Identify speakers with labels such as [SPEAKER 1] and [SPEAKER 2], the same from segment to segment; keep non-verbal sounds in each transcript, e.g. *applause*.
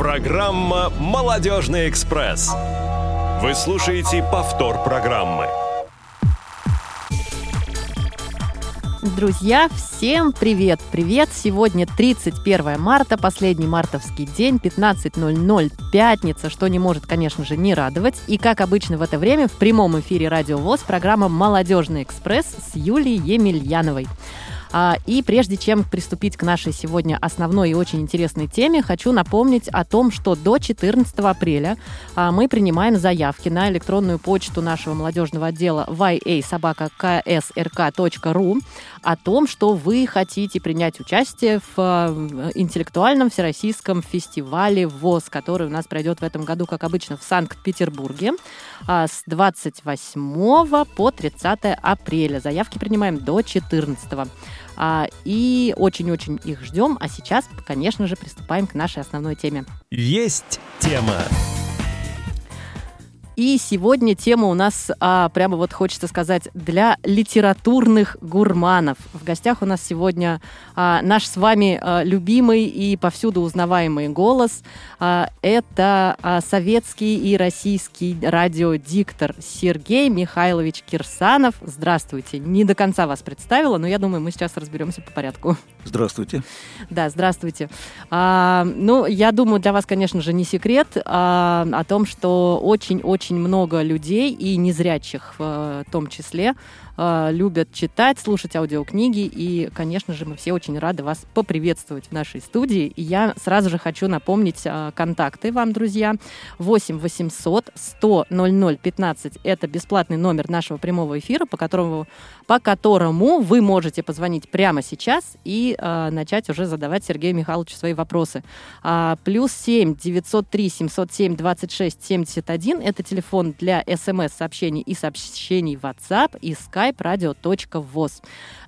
[SPEAKER 1] Программа «Молодежный экспресс». Вы слушаете повтор программы.
[SPEAKER 2] Друзья, всем привет! Привет! Сегодня 31 марта, последний мартовский день, 15.00, пятница, что не может, конечно же, не радовать. И, как обычно в это время, в прямом эфире Радио ВОЗ программа «Молодежный экспресс» с Юлией Емельяновой. А, и прежде чем приступить к нашей сегодня основной и очень интересной теме, хочу напомнить о том, что до 14 апреля а, мы принимаем заявки на электронную почту нашего молодежного отдела yasobaka.ksrk.ru о том, что вы хотите принять участие в а, интеллектуальном всероссийском фестивале ВОЗ, который у нас пройдет в этом году, как обычно, в Санкт-Петербурге с 28 по 30 апреля. Заявки принимаем до 14. А, и очень-очень их ждем. А сейчас, конечно же, приступаем к нашей основной теме.
[SPEAKER 1] Есть тема.
[SPEAKER 2] И сегодня тема у нас, а, прямо вот хочется сказать, для литературных гурманов. В гостях у нас сегодня а, наш с вами а, любимый и повсюду узнаваемый голос. А, это а, советский и российский радиодиктор Сергей Михайлович Кирсанов. Здравствуйте. Не до конца вас представила, но я думаю, мы сейчас разберемся по порядку.
[SPEAKER 3] Здравствуйте.
[SPEAKER 2] Да, здравствуйте. А, ну, я думаю, для вас, конечно же, не секрет а, о том, что очень-очень много людей и незрячих в том числе э, любят читать, слушать аудиокниги. И, конечно же, мы все очень рады вас поприветствовать в нашей студии. И я сразу же хочу напомнить э, контакты вам, друзья. 8 800 100 00 15 – это бесплатный номер нашего прямого эфира, по которому, по которому вы можете позвонить прямо сейчас и э, начать уже задавать Сергею Михайловичу свои вопросы. А, плюс 7 903 707 26 71 – это телефон для смс-сообщений и сообщений в WhatsApp и Skype skype-radio.voz.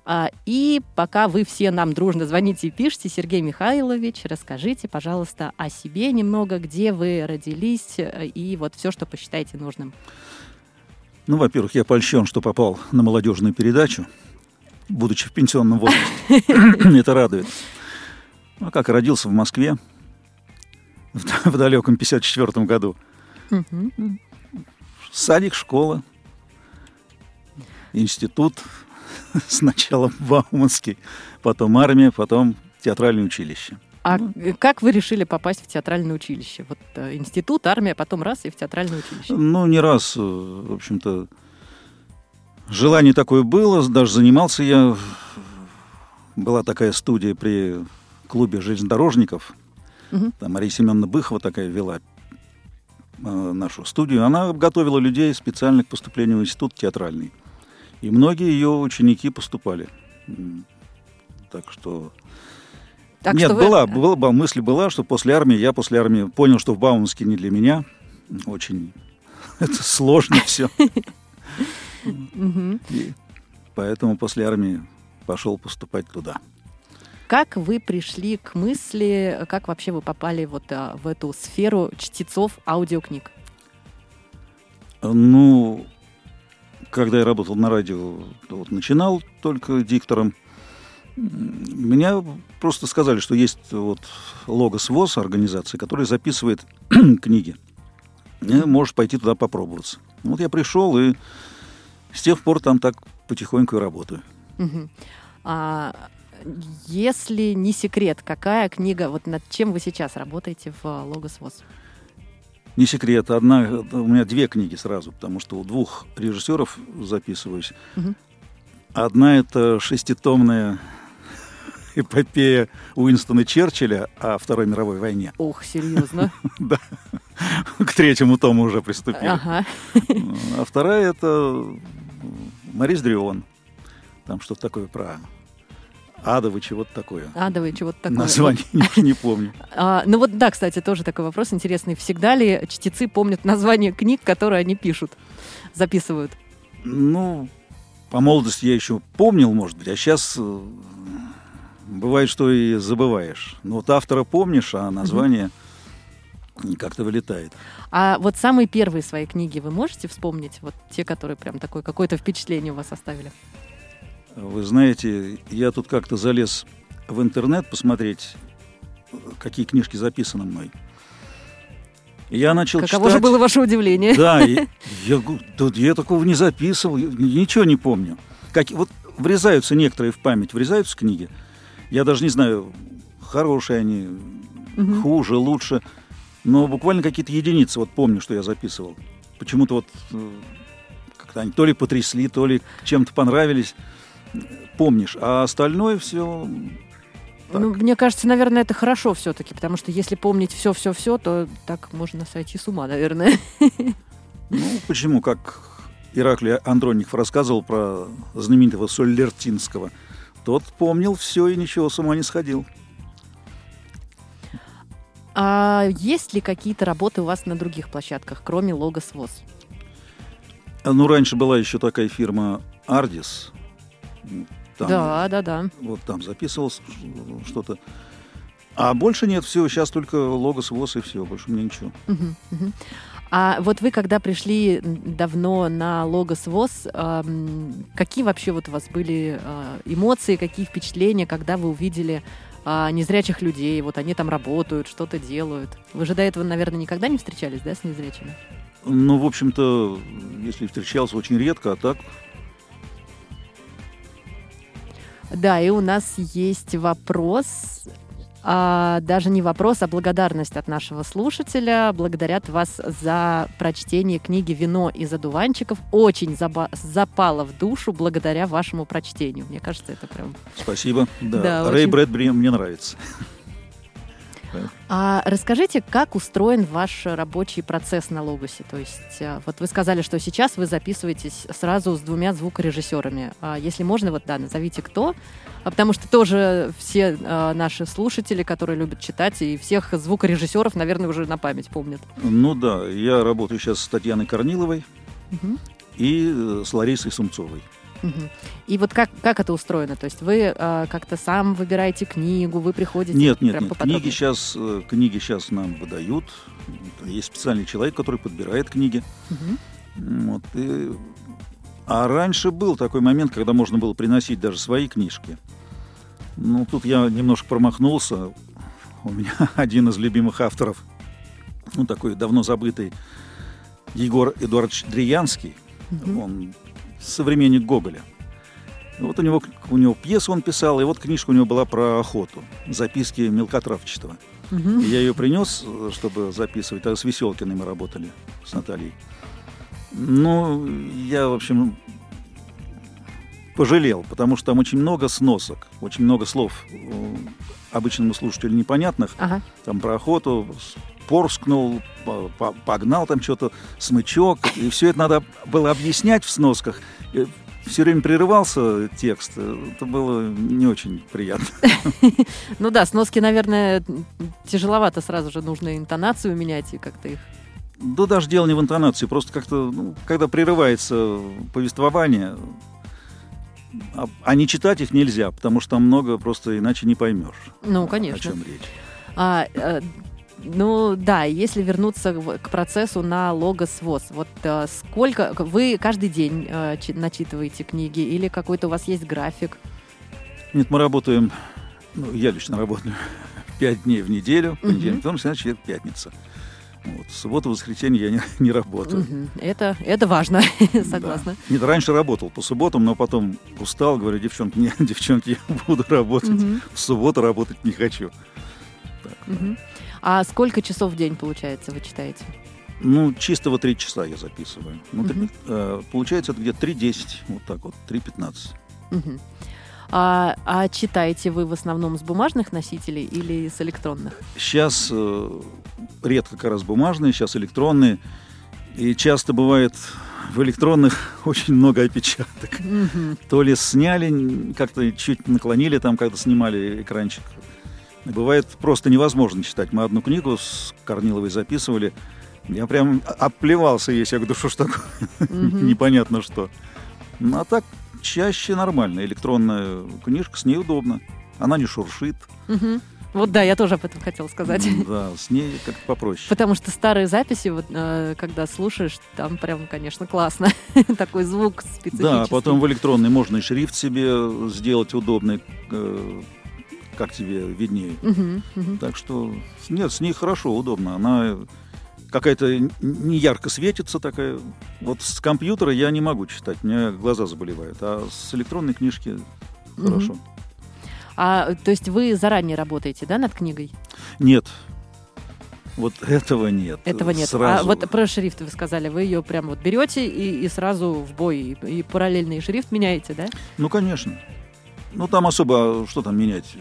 [SPEAKER 2] А, и пока вы все нам дружно звоните и пишите, Сергей Михайлович, расскажите, пожалуйста, о себе немного, где вы родились э, и вот все, что посчитаете нужным.
[SPEAKER 3] Ну, во-первых, я польщен, что попал на молодежную передачу, будучи в пенсионном возрасте. *coughs* Это радует. Ну, как родился в Москве в далеком 54 году. Садик, школа, институт, *laughs* сначала Бауманский, потом армия, потом театральное училище.
[SPEAKER 2] А как вы решили попасть в театральное училище? Вот э, институт, армия, потом раз и в театральное училище.
[SPEAKER 3] Ну, не раз, э, в общем-то. Желание такое было, даже занимался я. Была такая студия при клубе железнодорожников. Угу. Там Мария Семеновна Быхова такая вела нашу студию. Она готовила людей специально к поступлению в институт театральный. И многие ее ученики поступали. Так что... Так Нет, что вы... была, была, мысль была, что после армии, я после армии понял, что в Бауманске не для меня. Очень *laughs* это сложно *laughs* все. Поэтому после армии пошел поступать туда.
[SPEAKER 2] Как вы пришли к мысли, как вообще вы попали вот а, в эту сферу чтецов аудиокниг?
[SPEAKER 3] Ну, когда я работал на радио, вот, начинал только диктором, меня просто сказали, что есть вот Логос ВОЗ, организация, которая записывает *clears throat* книги. И можешь пойти туда попробоваться. Вот я пришел, и с тех пор там так потихоньку и работаю.
[SPEAKER 2] Угу. А если не секрет, какая книга, вот над чем вы сейчас работаете в Логос ВОЗ?
[SPEAKER 3] Не секрет, одна, у меня две книги сразу, потому что у двух режиссеров записываюсь. Угу. Одна это шеститомная *laughs* эпопея Уинстона Черчилля о Второй мировой войне.
[SPEAKER 2] Ох, серьезно? *laughs*
[SPEAKER 3] Да. К третьему тому уже приступили. Ага. А вторая это Марис Дрион. Там что-то такое про Адовый чего-то такое.
[SPEAKER 2] Адовый чего-то такое.
[SPEAKER 3] Название *laughs* не, не помню.
[SPEAKER 2] А, ну вот да, кстати, тоже такой вопрос интересный. Всегда ли чтецы помнят название книг, которые они пишут, записывают?
[SPEAKER 3] Ну, по молодости я еще помнил, может быть, а сейчас э, бывает, что и забываешь. Но вот автора помнишь, а название как-то вылетает.
[SPEAKER 2] А вот самые первые свои книги вы можете вспомнить? Вот те, которые прям такое какое-то впечатление у вас оставили?
[SPEAKER 3] Вы знаете, я тут как-то залез в интернет посмотреть, какие книжки записаны мной. Я начал
[SPEAKER 2] Каково
[SPEAKER 3] читать.
[SPEAKER 2] же было ваше удивление?
[SPEAKER 3] Да, *laughs* я, тут я такого не записывал, я ничего не помню. Как, вот врезаются некоторые в память, врезаются книги. Я даже не знаю, хорошие они,
[SPEAKER 2] Мгм.
[SPEAKER 3] хуже, лучше. Но буквально какие-то единицы вот помню, что я записывал. Почему-то вот э, как-то они то ли потрясли, то ли чем-то понравились. Помнишь. А остальное все...
[SPEAKER 2] Ну, мне кажется, наверное, это хорошо все-таки, потому что если помнить все-все-все, то так можно сойти с ума, наверное.
[SPEAKER 3] Ну, почему? Как Ираклий Андронников рассказывал про знаменитого Соллертинского. Тот помнил все и ничего с ума не сходил.
[SPEAKER 2] А есть ли какие-то работы у вас на других площадках, кроме Логос ВОЗ?
[SPEAKER 3] А, Ну, раньше была еще такая фирма Ardis. Там,
[SPEAKER 2] Да, да, да.
[SPEAKER 3] Вот там записывалось что-то. А больше нет, все, сейчас только логос, ВОЗ и все, больше меня ничего.
[SPEAKER 2] Мгм, мгм. А вот вы, когда пришли давно на Логос ВОЗ, ам, какие вообще вот у вас были а, эмоции, какие впечатления, когда вы увидели а, незрячих людей, вот они там работают, что-то делают? Вы же до этого, наверное, никогда не встречались, да, с незрячими?
[SPEAKER 3] Ну, в общем-то, если встречался очень редко, а так
[SPEAKER 2] Да, и у нас есть вопрос, а, даже не вопрос, а благодарность от нашего слушателя. Благодарят вас за прочтение книги «Вино из одуванчиков». Очень заба- запало в душу благодаря вашему прочтению. Мне кажется, это прям...
[SPEAKER 3] спасибо. Да,
[SPEAKER 2] Да,
[SPEAKER 3] Рэй
[SPEAKER 2] очень-
[SPEAKER 3] Брэдбери мне нравится. *laughs*
[SPEAKER 2] А расскажите, как устроен ваш рабочий процесс на Логосе? То есть, а, вот вы сказали, что сейчас вы записываетесь сразу с двумя звукорежиссерами. А если можно, вот да, назовите кто. А Потому что тоже все наши слушатели, которые любят читать, и всех звукорежиссеров, наверное, уже на память помнят.
[SPEAKER 3] Ну да, я работаю сейчас с Татьяной Корниловой
[SPEAKER 2] Мгм.
[SPEAKER 3] и э, с Ларисой Сумцовой.
[SPEAKER 2] И вот как, как это устроено? То есть вы а, как-то сам выбираете книгу, вы приходите...
[SPEAKER 3] Нет, нет, нет. Книги сейчас, книги сейчас нам выдают. Есть специальный человек, который подбирает книги.
[SPEAKER 2] Мгм.
[SPEAKER 3] Вот, и- А раньше был такой момент, когда можно было приносить даже свои книжки. Ну, тут я немножко промахнулся. У меня *laughs* один из любимых авторов, ну, такой давно забытый, Егор Эдуардович Дриянский.
[SPEAKER 2] Мгм.
[SPEAKER 3] Он современник Гоголя. Вот у него, у него пьесу он писал, и вот книжка у него была про охоту. Записки мелкотравчатого. И я ее принес, чтобы записывать. Тогда с Веселкиной мы работали, с Натальей. Ну, я, в общем, пожалел, потому что там очень много сносок, очень много слов э, обычному слушателю непонятных.
[SPEAKER 2] Ага.
[SPEAKER 3] Там про охоту, порскнул, по- по- погнал там что-то, смычок. И все это надо было объяснять в сносках. Все время прерывался текст. Это было не очень приятно. *laughs*
[SPEAKER 2] Ну да, сноски, наверное, тяжеловато сразу же нужно интонацию менять и как-то их...
[SPEAKER 3] Да даже дело не в интонации, просто как-то, ну, когда прерывается повествование, а, а не читать их нельзя, потому что там много просто иначе не поймешь,
[SPEAKER 2] Ну,
[SPEAKER 3] о
[SPEAKER 2] конечно.
[SPEAKER 3] чем речь.
[SPEAKER 2] А, э, ну да, если вернуться в- к процессу на логос ВОЗ, вот э, сколько вы каждый день э, чи- начитываете книги или какой-то у вас есть график?
[SPEAKER 3] Нет, мы работаем, ну, я лично работаю *laughs* пять дней в неделю, понедельник, вторник, среда, четверг, пятница. Вот. В субботу, воскресенье я не, *laughs* не работаю.
[SPEAKER 2] Мгм. Это, это важно, *laughs*
[SPEAKER 3] Да.
[SPEAKER 2] согласна.
[SPEAKER 3] Нет, раньше работал по субботам, но потом устал, говорю, девчонки, нет, девчонки, я буду работать.
[SPEAKER 2] Мгм.
[SPEAKER 3] В субботу работать не хочу. Так.
[SPEAKER 2] Мгм. А сколько часов в день, получается, вы читаете?
[SPEAKER 3] Ну, чистого три часа я записываю. Ну, три-
[SPEAKER 2] Мгм.
[SPEAKER 3] э, получается, это где-то 3.10, вот так вот, 3.15.
[SPEAKER 2] Мгм. А, а читаете вы в основном с бумажных носителей или с электронных?
[SPEAKER 3] Сейчас э, редко как раз бумажные, сейчас электронные. И часто бывает в электронных *laughs* очень много опечаток.
[SPEAKER 2] Мгм.
[SPEAKER 3] То ли сняли, как-то чуть наклонили там, когда снимали экранчик. Бывает просто невозможно читать. Мы одну книгу с Корниловой записывали. Я прям оплевался есть. Я говорю, что ж такое? Непонятно что. Ну, а так чаще нормально. Электронная книжка, с ней удобно. Она не шуршит.
[SPEAKER 2] Вот да, я тоже об этом хотела сказать.
[SPEAKER 3] Да, с ней как-то попроще.
[SPEAKER 2] Потому что старые записи, вот, э, когда слушаешь, там прям, конечно, классно. *laughs* Такой звук специфический.
[SPEAKER 3] Да, потом в электронной можно и шрифт себе сделать удобный, э, как тебе виднее.
[SPEAKER 2] Мгм, мгм.
[SPEAKER 3] Так что нет, с ней хорошо, удобно. Она какая-то не ярко светится такая. Вот с компьютера я не могу читать, меня глаза заболевают, а с электронной книжки хорошо.
[SPEAKER 2] А, то есть вы заранее работаете, да, над книгой?
[SPEAKER 3] Нет. Вот этого нет.
[SPEAKER 2] Этого нет. А
[SPEAKER 3] Сразу.
[SPEAKER 2] А вот про шрифт вы сказали, вы ее прям вот берете и, и сразу в бой, и, и параллельный шрифт меняете, да?
[SPEAKER 3] Ну, конечно. Ну, там особо, что там менять?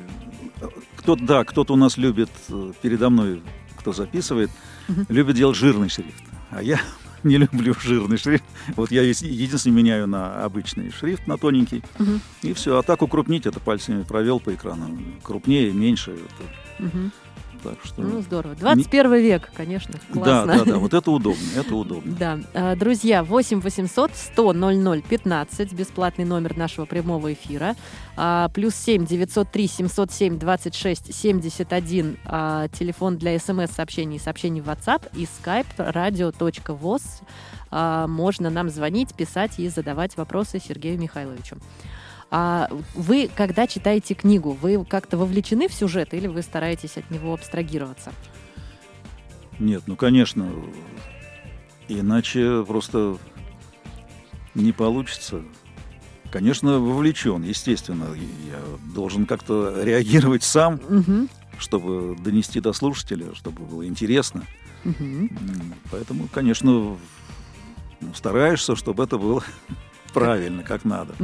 [SPEAKER 3] Кто-то, да, кто-то у нас любит э, передо мной, кто записывает,
[SPEAKER 2] Мгм.
[SPEAKER 3] любит делать жирный шрифт. А я *laughs* не люблю жирный шрифт. Вот я единственное меняю на обычный шрифт, на тоненький.
[SPEAKER 2] Мгм.
[SPEAKER 3] И все. А так укрупнить это пальцами провел по экрану. Крупнее, меньше. это-
[SPEAKER 2] Мгм.
[SPEAKER 3] Так что...
[SPEAKER 2] Ну, здорово. 21 век, конечно,
[SPEAKER 3] да,
[SPEAKER 2] классно.
[SPEAKER 3] да, да. Вот это удобно. Это удобно.
[SPEAKER 2] Да, А, друзья, 8 800 100 00 15, бесплатный номер нашего прямого эфира, А, плюс 7 903 707 26 71, а, телефон для смс-сообщений и сообщений в WhatsApp и skype radio.voz. А, Можно нам звонить, писать и задавать вопросы Сергею Михайловичу. А вы, когда читаете книгу, вы как-то вовлечены в сюжет или вы стараетесь от него абстрагироваться?
[SPEAKER 3] Нет, ну, конечно. Иначе просто не получится. Конечно, вовлечен, естественно. Я должен как-то реагировать сам,
[SPEAKER 2] Мгм.
[SPEAKER 3] чтобы донести до слушателя, чтобы было интересно. М, Поэтому, конечно, ну, стараешься, чтобы это было правильно, как надо.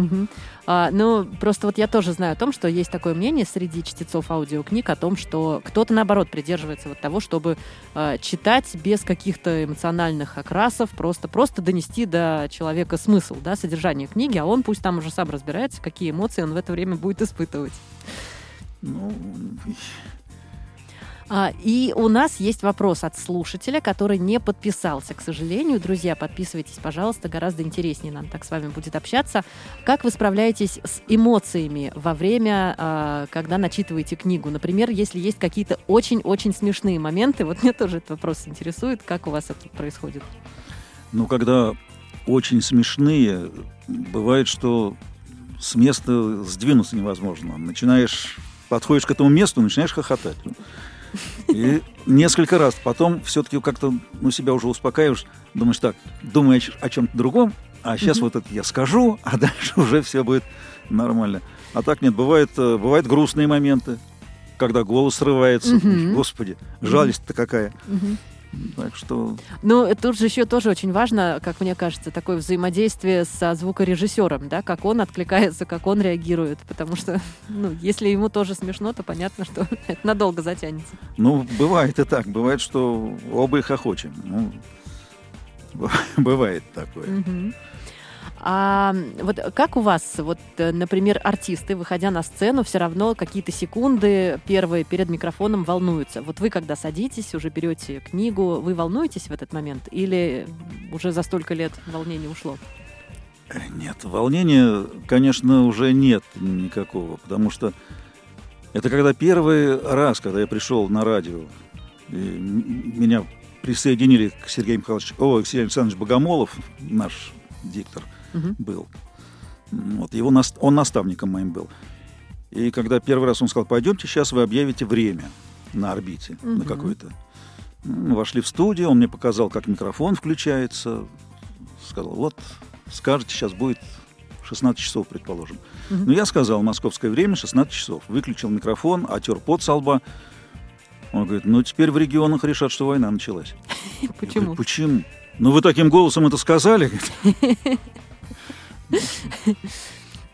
[SPEAKER 2] А, ну, просто вот я тоже знаю о том, что есть такое мнение среди чтецов аудиокниг о том, что кто-то, наоборот, придерживается вот того, чтобы а, читать без каких-то эмоциональных окрасов, просто, просто донести до человека смысл, да, содержание книги, а он пусть там уже сам разбирается, какие эмоции он в это время будет испытывать.
[SPEAKER 3] Ну,
[SPEAKER 2] и у нас есть вопрос от слушателя, который не подписался, к сожалению. Друзья, подписывайтесь, пожалуйста, гораздо интереснее нам так с вами будет общаться. Как вы справляетесь с эмоциями во время, а, когда начитываете книгу? Например, если есть какие-то очень-очень смешные моменты, вот мне тоже этот вопрос интересует, как у вас это происходит?
[SPEAKER 3] Ну, когда очень смешные, бывает, что с места сдвинуться невозможно. Начинаешь, подходишь к этому месту, начинаешь хохотать. И несколько раз. Потом все-таки как-то ну, себя уже успокаиваешь, думаешь так, думаешь о чем-то другом, а сейчас
[SPEAKER 2] Мгм.
[SPEAKER 3] вот это я скажу, *laughs* а дальше уже все будет нормально. А так нет, бывает, э, бывают грустные моменты, когда голос срывается. Думаешь, Господи, жалость-то какая.
[SPEAKER 2] Мгм.
[SPEAKER 3] Так что
[SPEAKER 2] Ну, тут же еще тоже очень важно, как мне кажется, такое взаимодействие со звукорежиссером, да, как он откликается, как он реагирует, потому что, ну, если ему тоже смешно, то понятно, что *laughs* это надолго затянется.
[SPEAKER 3] Ну, бывает и так. Бывает, что оба и хохочем. Ну, *laughs* бывает такое.
[SPEAKER 2] Мгм. А вот как у вас, вот, э, например, артисты, выходя на сцену, все равно какие-то секунды первые перед микрофоном волнуются? Вот вы, когда садитесь, уже берете книгу, вы волнуетесь в этот момент? Или уже за столько лет волнение ушло?
[SPEAKER 3] Нет, волнения, конечно, уже нет никакого, потому что это когда первый раз, когда я пришел на радио, и меня присоединили к Сергею Михайловичу, о, Сергей Александрович Богомолов, наш диктор,
[SPEAKER 2] Мгм.
[SPEAKER 3] был. Вот, его нас- он наставником моим был. И когда первый раз он сказал, пойдемте, сейчас вы объявите время на орбите, на
[SPEAKER 2] Мгм.
[SPEAKER 3] какой-то. Ну, Мы вошли в студию, он мне показал, как микрофон включается. Сказал, вот, скажете, сейчас будет 16 часов, предположим.
[SPEAKER 2] Мгм.
[SPEAKER 3] Ну, я сказал, московское время 16 часов. Выключил микрофон, отер пот со лба. Он говорит, ну, теперь в регионах решат, что война началась. *laughs* Говорю,
[SPEAKER 2] Почему?
[SPEAKER 3] Почему? Ну, вы таким голосом это сказали? *laughs*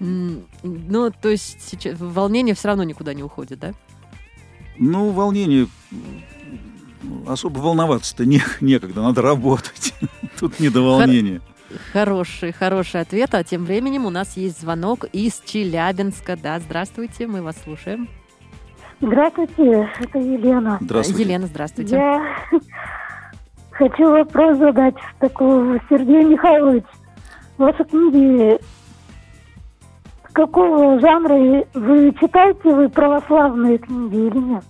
[SPEAKER 2] Ну, то есть сейчас волнение все равно никуда не уходит, да?
[SPEAKER 3] Ну, волнение. Особо волноваться-то не, некогда, надо работать. *laughs* Тут не до волнения.
[SPEAKER 2] Хороший, хороший ответ. А тем временем у нас есть звонок из Челябинска. Да, здравствуйте, мы вас слушаем.
[SPEAKER 4] Здравствуйте, это Елена.
[SPEAKER 3] Здравствуйте.
[SPEAKER 2] Елена, здравствуйте.
[SPEAKER 4] Я *laughs* хочу вопрос задать такой Сергей Михайлович. Ваши книги какого жанра вы читаете вы православные книги или нет?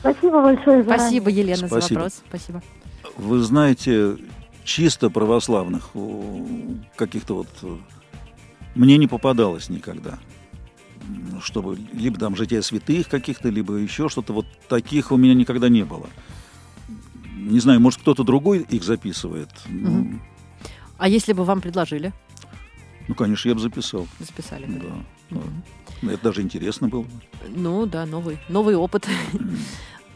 [SPEAKER 4] Спасибо большое за
[SPEAKER 2] Спасибо, Елена, за
[SPEAKER 3] Спасибо.
[SPEAKER 2] вопрос. Спасибо.
[SPEAKER 3] Вы знаете, чисто православных каких-то вот мне не попадалось никогда. Чтобы либо там жития святых каких-то, либо еще что-то. Вот таких у меня никогда не было. Не знаю, может, кто-то другой их записывает.
[SPEAKER 2] Мгм. А если бы вам предложили?
[SPEAKER 3] Ну, конечно, я бы записал.
[SPEAKER 2] Записали. Бы.
[SPEAKER 3] да. Ну, Это даже интересно было. бы.
[SPEAKER 2] Ну да, новый, новый опыт. *laughs*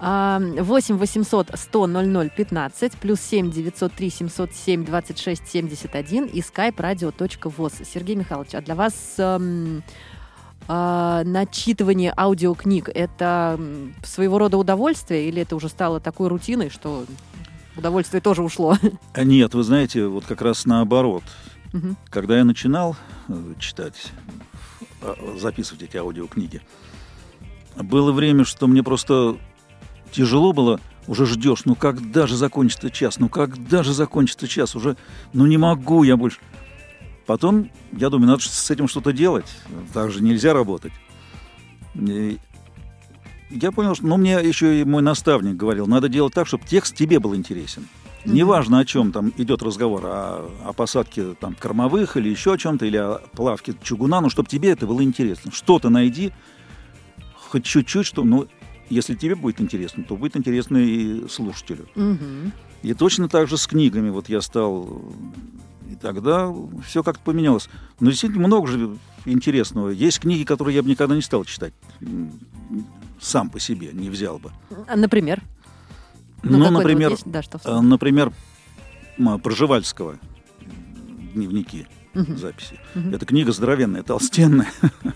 [SPEAKER 2] А, 8 800 100 00 15 плюс 7 903 707 26 71 и skype radio.voz. Сергей Михайлович, а для вас эм, а, начитывание аудиокниг это своего рода удовольствие или это уже стало такой рутиной, что удовольствие тоже ушло?
[SPEAKER 3] А нет, вы знаете, вот как раз наоборот.
[SPEAKER 2] Мгм.
[SPEAKER 3] Когда я начинал э, читать, э, записывать эти аудиокниги, было время, что мне просто тяжело было, уже ждешь, ну когда же закончится час, ну когда же закончится час, уже, ну не могу я больше. Потом, я думаю, надо с этим что-то делать, так же нельзя работать. И я понял, что, ну, мне еще и мой наставник говорил, надо делать так, чтобы текст тебе был интересен.
[SPEAKER 2] Мгм.
[SPEAKER 3] Неважно, о чем там идет разговор, о, о посадке там кормовых или еще о чем-то, или о плавке чугуна, но чтобы тебе это было интересно. Что-то найди, хоть чуть-чуть, что, ну, если тебе будет интересно, то будет интересно и слушателю.
[SPEAKER 2] Мгм.
[SPEAKER 3] И точно так же с книгами. Вот я стал... И тогда все как-то поменялось. Но действительно много же интересного. Есть книги, которые я бы никогда не стал читать. Сам по себе не взял бы.
[SPEAKER 2] А, Например?
[SPEAKER 3] Ну,
[SPEAKER 2] вот
[SPEAKER 3] например,
[SPEAKER 2] есть? да, что
[SPEAKER 3] э, например, м, Проживальского дневники,
[SPEAKER 2] Мгм.
[SPEAKER 3] записи.
[SPEAKER 2] Мгм.
[SPEAKER 3] Эта книга здоровенная, толстенная. *laughs*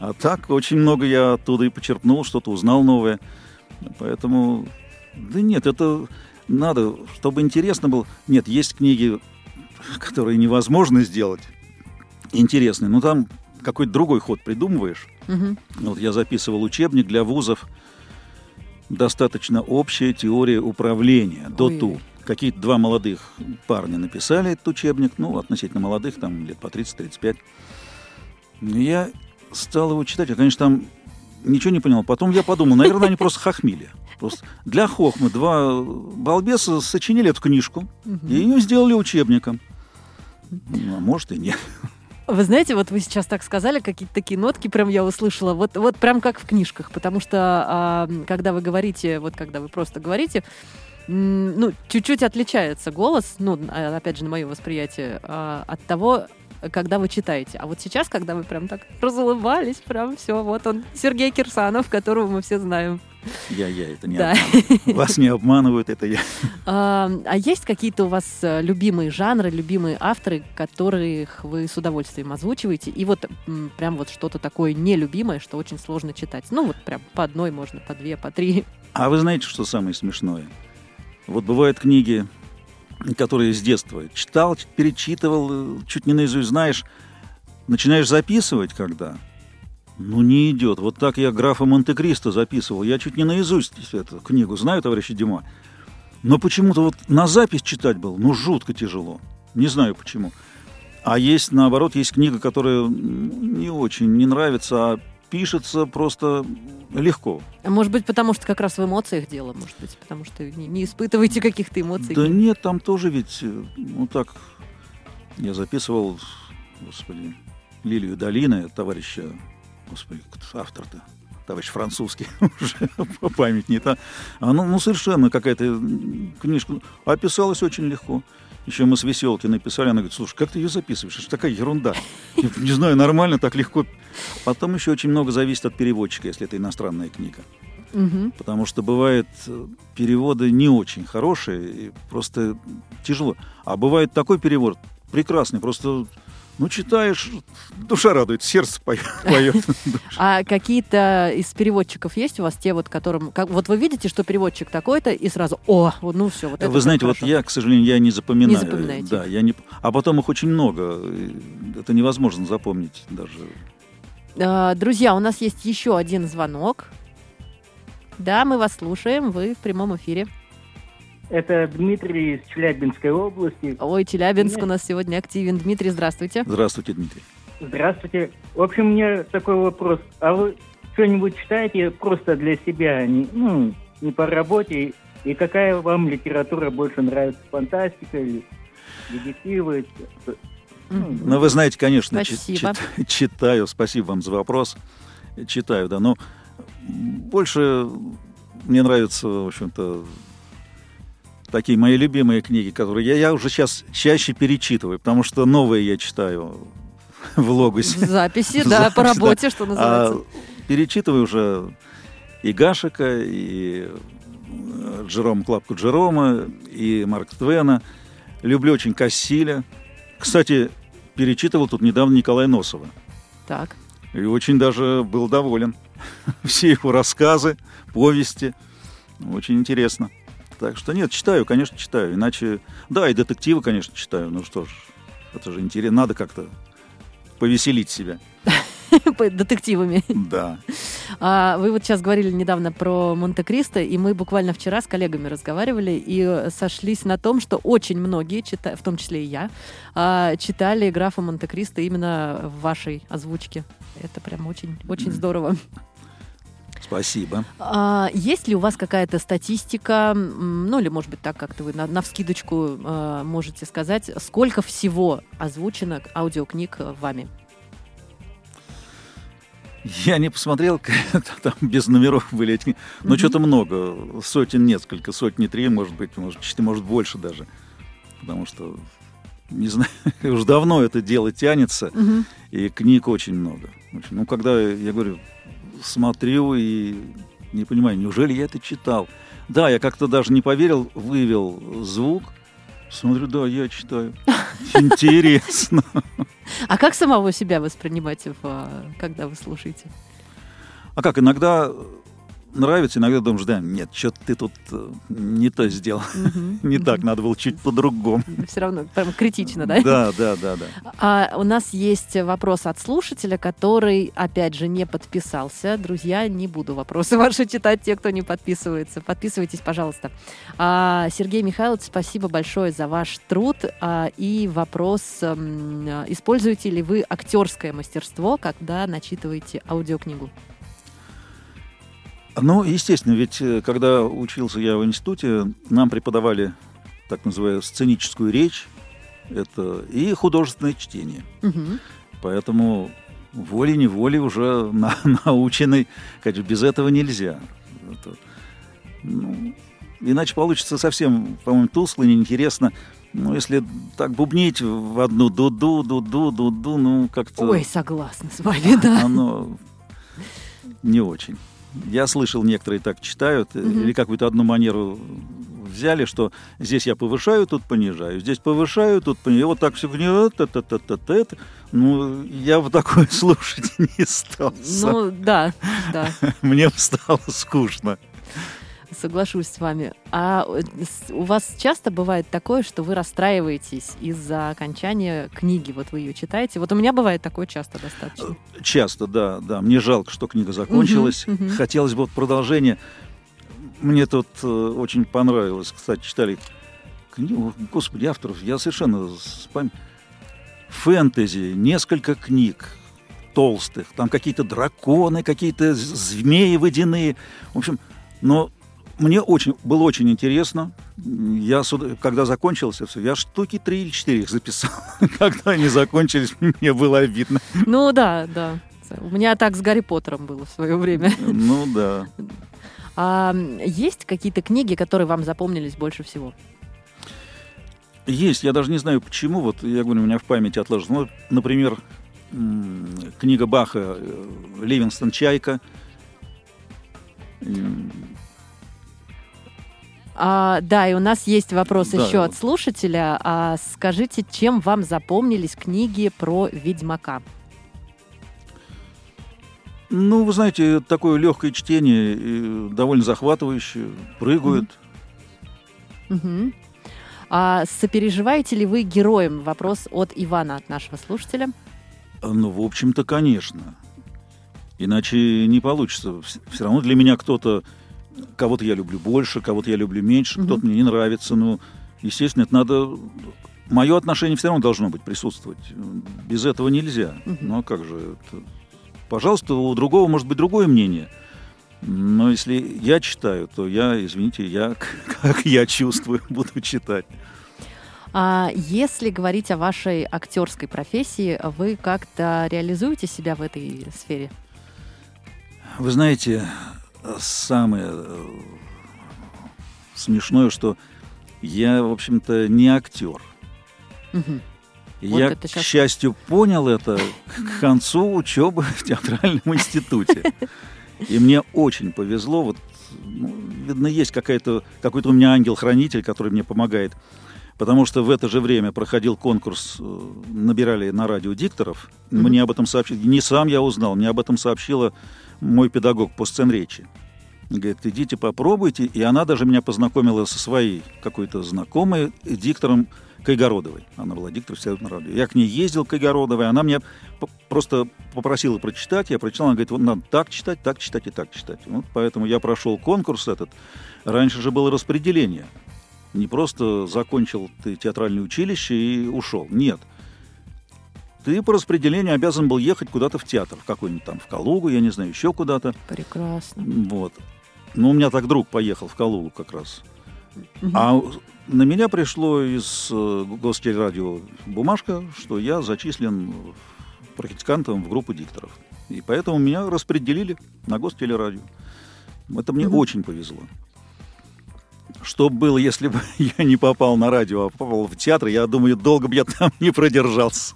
[SPEAKER 3] А так очень много я оттуда и почерпнул, что-то узнал новое. Поэтому, да нет, это надо, чтобы интересно было. Нет, есть книги, которые невозможно сделать интересные, но там какой-то другой ход придумываешь.
[SPEAKER 2] Мгм.
[SPEAKER 3] Вот я записывал учебник для вузов. Достаточно общая теория управления, до
[SPEAKER 2] Ой.
[SPEAKER 3] ту. Какие-то два молодых парня написали этот учебник, ну, относительно молодых, там лет по 30-35. И Я стал его читать, я, конечно, там ничего не понял. Потом я подумал, наверное, они просто хохмили. Просто для хохмы два балбеса сочинили эту книжку
[SPEAKER 2] Мгм.
[SPEAKER 3] и ее сделали учебником. Ну, а может и нет.
[SPEAKER 2] Вы знаете, вот вы сейчас так сказали, какие-то такие нотки прям я услышала, вот, вот прям как в книжках, потому что а, когда вы говорите, вот когда вы просто говорите, ну, чуть-чуть отличается голос, ну, а, опять же, на мое восприятие, а, от того, когда вы читаете. А вот сейчас, когда вы прям так разулыбались, прям все, вот он, Сергей Кирсанов, которого мы все знаем.
[SPEAKER 3] Я, я, это не
[SPEAKER 2] Да. *laughs*
[SPEAKER 3] Вас не обманывают, это я.
[SPEAKER 2] А, а есть какие-то у вас э, любимые жанры, любимые авторы, которых вы с удовольствием озвучиваете? И вот прям вот что-то такое нелюбимое, что очень сложно читать. Ну вот прям по одной можно, по две, по три.
[SPEAKER 3] А вы знаете, что самое смешное? Вот бывают книги, которые с детства читал, перечитывал, э, чуть не наизусть знаешь, начинаешь записывать когда, ну не идет. Вот так я графа Монте-Кристо записывал. Я чуть не наизусть эту книгу знаю, товарищи Дима. Но почему-то вот на запись читать было, ну жутко тяжело. Не знаю почему. А есть, наоборот, есть книга, которая не очень не нравится, а пишется просто легко.
[SPEAKER 2] А Может быть, потому что как раз в эмоциях дело, может быть, потому что не, не испытываете каких-то эмоций.
[SPEAKER 3] Да нет, там тоже ведь, э, ну так, я записывал, господи, Лилию Долины, товарища, господи, автор-то, товарищ французский, *laughs* уже память не та. А ну, ну совершенно какая-то книжка, описалась очень легко. Еще мы с Веселки написали, она говорит, слушай, как ты ее записываешь? Это же такая ерунда. Я Не знаю, нормально, так легко. Потом еще очень много зависит от переводчика, если это иностранная книга.
[SPEAKER 2] Мгм.
[SPEAKER 3] Потому что бывает э, переводы не очень хорошие, и просто тяжело. А бывает такой перевод прекрасный, просто ну читаешь, душа радует, сердце *laughs* пое- поет.
[SPEAKER 2] А какие-то из переводчиков есть у вас те, вот которым... Как, вот вы видите, что переводчик такой-то, и сразу, о, вот ну все, вот это
[SPEAKER 3] Вы знаете, вот
[SPEAKER 2] хорошо».
[SPEAKER 3] я, к сожалению, я не запоминаю.
[SPEAKER 2] Не запоминаете.
[SPEAKER 3] Да, я не... А потом их очень много. Это невозможно запомнить даже.
[SPEAKER 2] А, Друзья, у нас есть еще один звонок. Да, мы вас слушаем, вы в прямом эфире.
[SPEAKER 5] Это Дмитрий из Челябинской области.
[SPEAKER 2] Ой, Челябинск у нас сегодня активен. Дмитрий, здравствуйте.
[SPEAKER 3] Здравствуйте, Дмитрий.
[SPEAKER 5] Здравствуйте. В общем, у меня такой вопрос. А вы что-нибудь читаете просто для себя, не, ну, не по работе? И какая вам литература больше нравится? Фантастика или детективы?
[SPEAKER 2] Мгм.
[SPEAKER 3] Ну, вы знаете, конечно, чит-
[SPEAKER 2] Спасибо.
[SPEAKER 3] чит- читаю. Спасибо вам за вопрос. Читаю, да. Но больше мне нравится, в общем-то, такие мои любимые книги, которые я, я уже сейчас чаще перечитываю, потому что новые я читаю *laughs* в логосе.
[SPEAKER 2] В записи, *laughs* да, по работе, что называется.
[SPEAKER 3] А перечитываю уже и Гашика, и э, Джерома Клапку Джерома, и Марк Твена. Люблю очень Кассиля. Кстати, перечитывал тут недавно Николая Носова.
[SPEAKER 2] Так.
[SPEAKER 3] И очень даже был доволен. *laughs* Все его рассказы, повести. Очень интересно. Так что нет, читаю, конечно, читаю. Иначе, да, и детективы, конечно, читаю. Ну что ж, это же интересно. Надо как-то повеселить себя. *laughs*
[SPEAKER 2] Детективами.
[SPEAKER 3] Да.
[SPEAKER 2] А, вы вот сейчас говорили недавно про Монте-Кристо, и мы буквально вчера с коллегами разговаривали и сошлись на том, что очень многие, в том числе и я, а, читали графа Монте-Кристо именно в вашей озвучке. Это прям очень, очень здорово.
[SPEAKER 3] Спасибо.
[SPEAKER 2] А, есть ли у вас какая-то статистика, ну или, может быть, так как-то вы на, на вскидочку а, можете сказать, сколько всего озвучено аудиокниг вами?
[SPEAKER 3] Я не посмотрел, *laughs* там без номеров были эти книги. Но mm-hmm. что-то много, сотен несколько, сотни три, может быть, может, может больше даже. Потому что, не знаю, *laughs* уже давно это дело тянется, mm-hmm. и книг очень много. Очень. Ну, когда, я говорю, смотрю и не понимаю, неужели я это читал? Да, я как-то даже не поверил, вывел звук, смотрю, да, я читаю. *laughs* Интересно.
[SPEAKER 2] А как самого себя воспринимаете, когда вы слушаете?
[SPEAKER 3] А как, иногда нравится, иногда думаешь, да, нет, что-то ты тут э, не то сделал. *laughs* не так, надо было чуть по-другому. *laughs*
[SPEAKER 2] Все равно прям критично, да?
[SPEAKER 3] Да, да, да, да. *laughs*
[SPEAKER 2] А у нас есть вопрос от слушателя, который, опять же, не подписался. Друзья, не буду вопросы ваши читать, те, кто не подписывается. Подписывайтесь, пожалуйста. А, Сергей Михайлович, спасибо большое за ваш труд. А, и вопрос, используете ли вы актерское мастерство, когда начитываете аудиокнигу?
[SPEAKER 3] Ну, естественно, ведь э, когда учился я в институте, нам преподавали так называемую сценическую речь это и художественное чтение. Угу. Поэтому волей-неволей уже *laughs* на, научены, конечно, без этого нельзя. Это, ну, иначе получится совсем, по-моему, тускло, неинтересно. Ну, если так бубнить в одну дуду, дуду, дуду, ну, как-то...
[SPEAKER 2] Ой, согласна с вами, *laughs* да.
[SPEAKER 3] Оно не очень. Я слышал, некоторые так читают, угу. или какую-то одну манеру взяли, что здесь я повышаю, тут понижаю, здесь повышаю, тут понижаю. Вот так все это, Ну, я в такое *laughs* слушать не стал.
[SPEAKER 2] Ну, да, да. *laughs*
[SPEAKER 3] Мне стало скучно.
[SPEAKER 2] Соглашусь с вами. А э, у вас часто бывает такое, что вы расстраиваетесь из-за окончания книги? Вот вы ее читаете. Вот у меня бывает такое часто достаточно.
[SPEAKER 3] Э, часто, да, да. Мне жалко, что книга закончилась. Угу, угу. Хотелось бы вот продолжение. Мне тут э, очень понравилось. Кстати, читали книгу. Господи, авторов, я совершенно спам... Фэнтези, несколько книг толстых. Там какие-то драконы, какие-то змеи водяные. В общем, но мне очень, было очень интересно. Я, когда закончился все, я штуки три или четыре их записал. *laughs* Когда они закончились, мне было обидно.
[SPEAKER 2] Ну да, да. У меня так с Гарри Поттером было в свое время.
[SPEAKER 3] Ну да.
[SPEAKER 2] А есть какие-то книги, которые вам запомнились больше всего?
[SPEAKER 3] Есть. Я даже не знаю почему. Вот я говорю, у меня в памяти отложено. Ну, например, книга Баха э, «Ливингстон Чайка».
[SPEAKER 2] А, да, и у нас есть вопрос да, еще вот. от слушателя. А, скажите, чем вам запомнились книги про Ведьмака?
[SPEAKER 3] Ну, вы знаете, такое легкое чтение, довольно захватывающее, прыгают.
[SPEAKER 2] Угу. А сопереживаете ли вы героем? Вопрос от Ивана, от нашего слушателя.
[SPEAKER 3] Ну, в общем-то, конечно. Иначе не получится. Все равно для меня кто-то кого-то я люблю больше, кого-то я люблю меньше, угу. кто-то мне не нравится. Ну, естественно, это надо... Мое отношение все равно должно быть присутствовать. Без этого нельзя. Угу. Ну, а как же это? Пожалуйста, у другого может быть другое мнение. Но если я читаю, то я, извините, я, *laughs* как я чувствую, *laughs* буду читать.
[SPEAKER 2] А если говорить о вашей актерской профессии, вы как-то реализуете себя в этой сфере?
[SPEAKER 3] Вы знаете, самое э, смешное, что Я, в общем-то, не актер.
[SPEAKER 2] Мгм.
[SPEAKER 3] Я,
[SPEAKER 2] это
[SPEAKER 3] к счастью, понял это к концу учебы в театральном институте. И мне очень повезло. Вот, ну, видно, есть какая-то, какой-то у меня ангел-хранитель, который мне помогает. Потому что в это же время проходил конкурс, э, набирали на радио дикторов. Мне об этом сообщили. Не сам я узнал, мне об этом сообщила мой педагог по сценречи. Говорит, идите попробуйте. И она даже меня познакомила со своей какой-то знакомой диктором Кайгородовой. Она была диктор всегда на радио. Я к ней ездил, к Кайгородовой. Она п- просто попросила прочитать. Я прочитал. Она говорит, вот надо так читать, так читать и так читать. Вот поэтому я прошел конкурс этот. Раньше же было распределение. Не просто закончил ты театральное училище и ушел. Нет. Ты по распределению обязан был ехать куда-то в театр, в какой-нибудь там, в Калугу, я не знаю, еще куда-то.
[SPEAKER 2] Прекрасно.
[SPEAKER 3] Вот. Ну, у меня так друг поехал в Калугу как раз. А на меня пришло из э, Гостелерадио бумажка, что я зачислен практикантом в группу дикторов. И поэтому меня распределили на Гостелерадио. Это мне очень повезло. Что было, если бы *laughs* я не попал на радио, а попал в театр, я думаю, долго бы я там не продержался.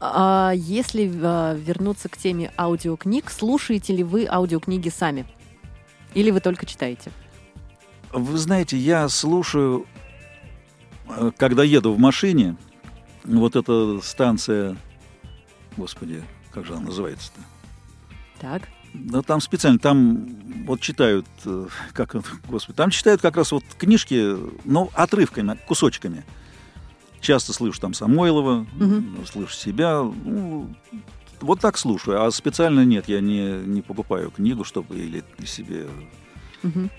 [SPEAKER 2] А если а, вернуться к теме аудиокниг, слушаете ли вы аудиокниги сами? Или вы только читаете?
[SPEAKER 3] Вы знаете, я слушаю, э, когда еду в машине, вот эта станция, господи, как же она называется-то?
[SPEAKER 2] Так.
[SPEAKER 3] Да там специально, там вот читают, э, как, господи, там читают как раз вот книжки, ну, отрывками, кусочками. Часто слышу там Самойлова,
[SPEAKER 2] Мгм.
[SPEAKER 3] слышу себя, ну, вот так слушаю, а специально нет, я не, не покупаю книгу, чтобы или себе...
[SPEAKER 2] Мгм.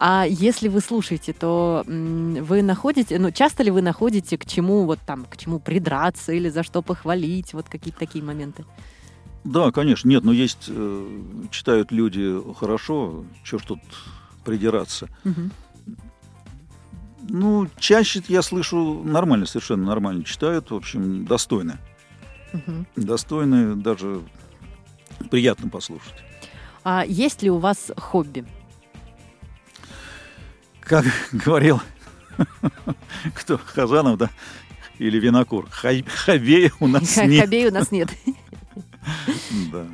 [SPEAKER 2] А если вы слушаете, то вы находите, ну, часто ли вы находите, к чему вот там, к чему придраться или за что похвалить, вот какие-то такие моменты?
[SPEAKER 3] Да, конечно, нет, но есть, э, читают люди хорошо, что ж тут придираться.
[SPEAKER 2] Мгм.
[SPEAKER 3] Ну, чаще я слышу нормально, совершенно нормально читают, в общем, достойно.
[SPEAKER 2] Мгм.
[SPEAKER 3] Достойно, даже приятно послушать.
[SPEAKER 2] А есть ли у вас хобби?
[SPEAKER 3] Как *laughs* говорил *laughs* кто, Хазанов, да, или Винокур, хоббея у нас нет.
[SPEAKER 2] Хоббей у нас нет. *laughs*
[SPEAKER 3] Да.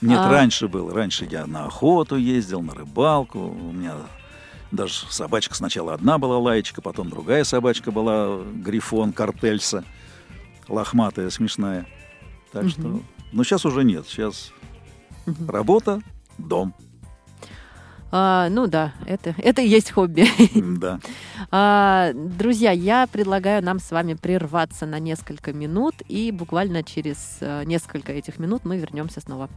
[SPEAKER 3] Нет,
[SPEAKER 2] А-
[SPEAKER 3] раньше было. Раньше я на охоту ездил, на рыбалку. У меня даже собачка сначала одна была лаечка, потом другая собачка была, грифон, картельса, лохматая, смешная. Так что... Но сейчас уже нет. Сейчас работа, дом.
[SPEAKER 2] А, ну да, это, это и есть хобби.
[SPEAKER 3] Да.
[SPEAKER 2] А, друзья, я предлагаю нам с вами прерваться на несколько минут, и буквально через э, несколько этих минут мы вернемся снова.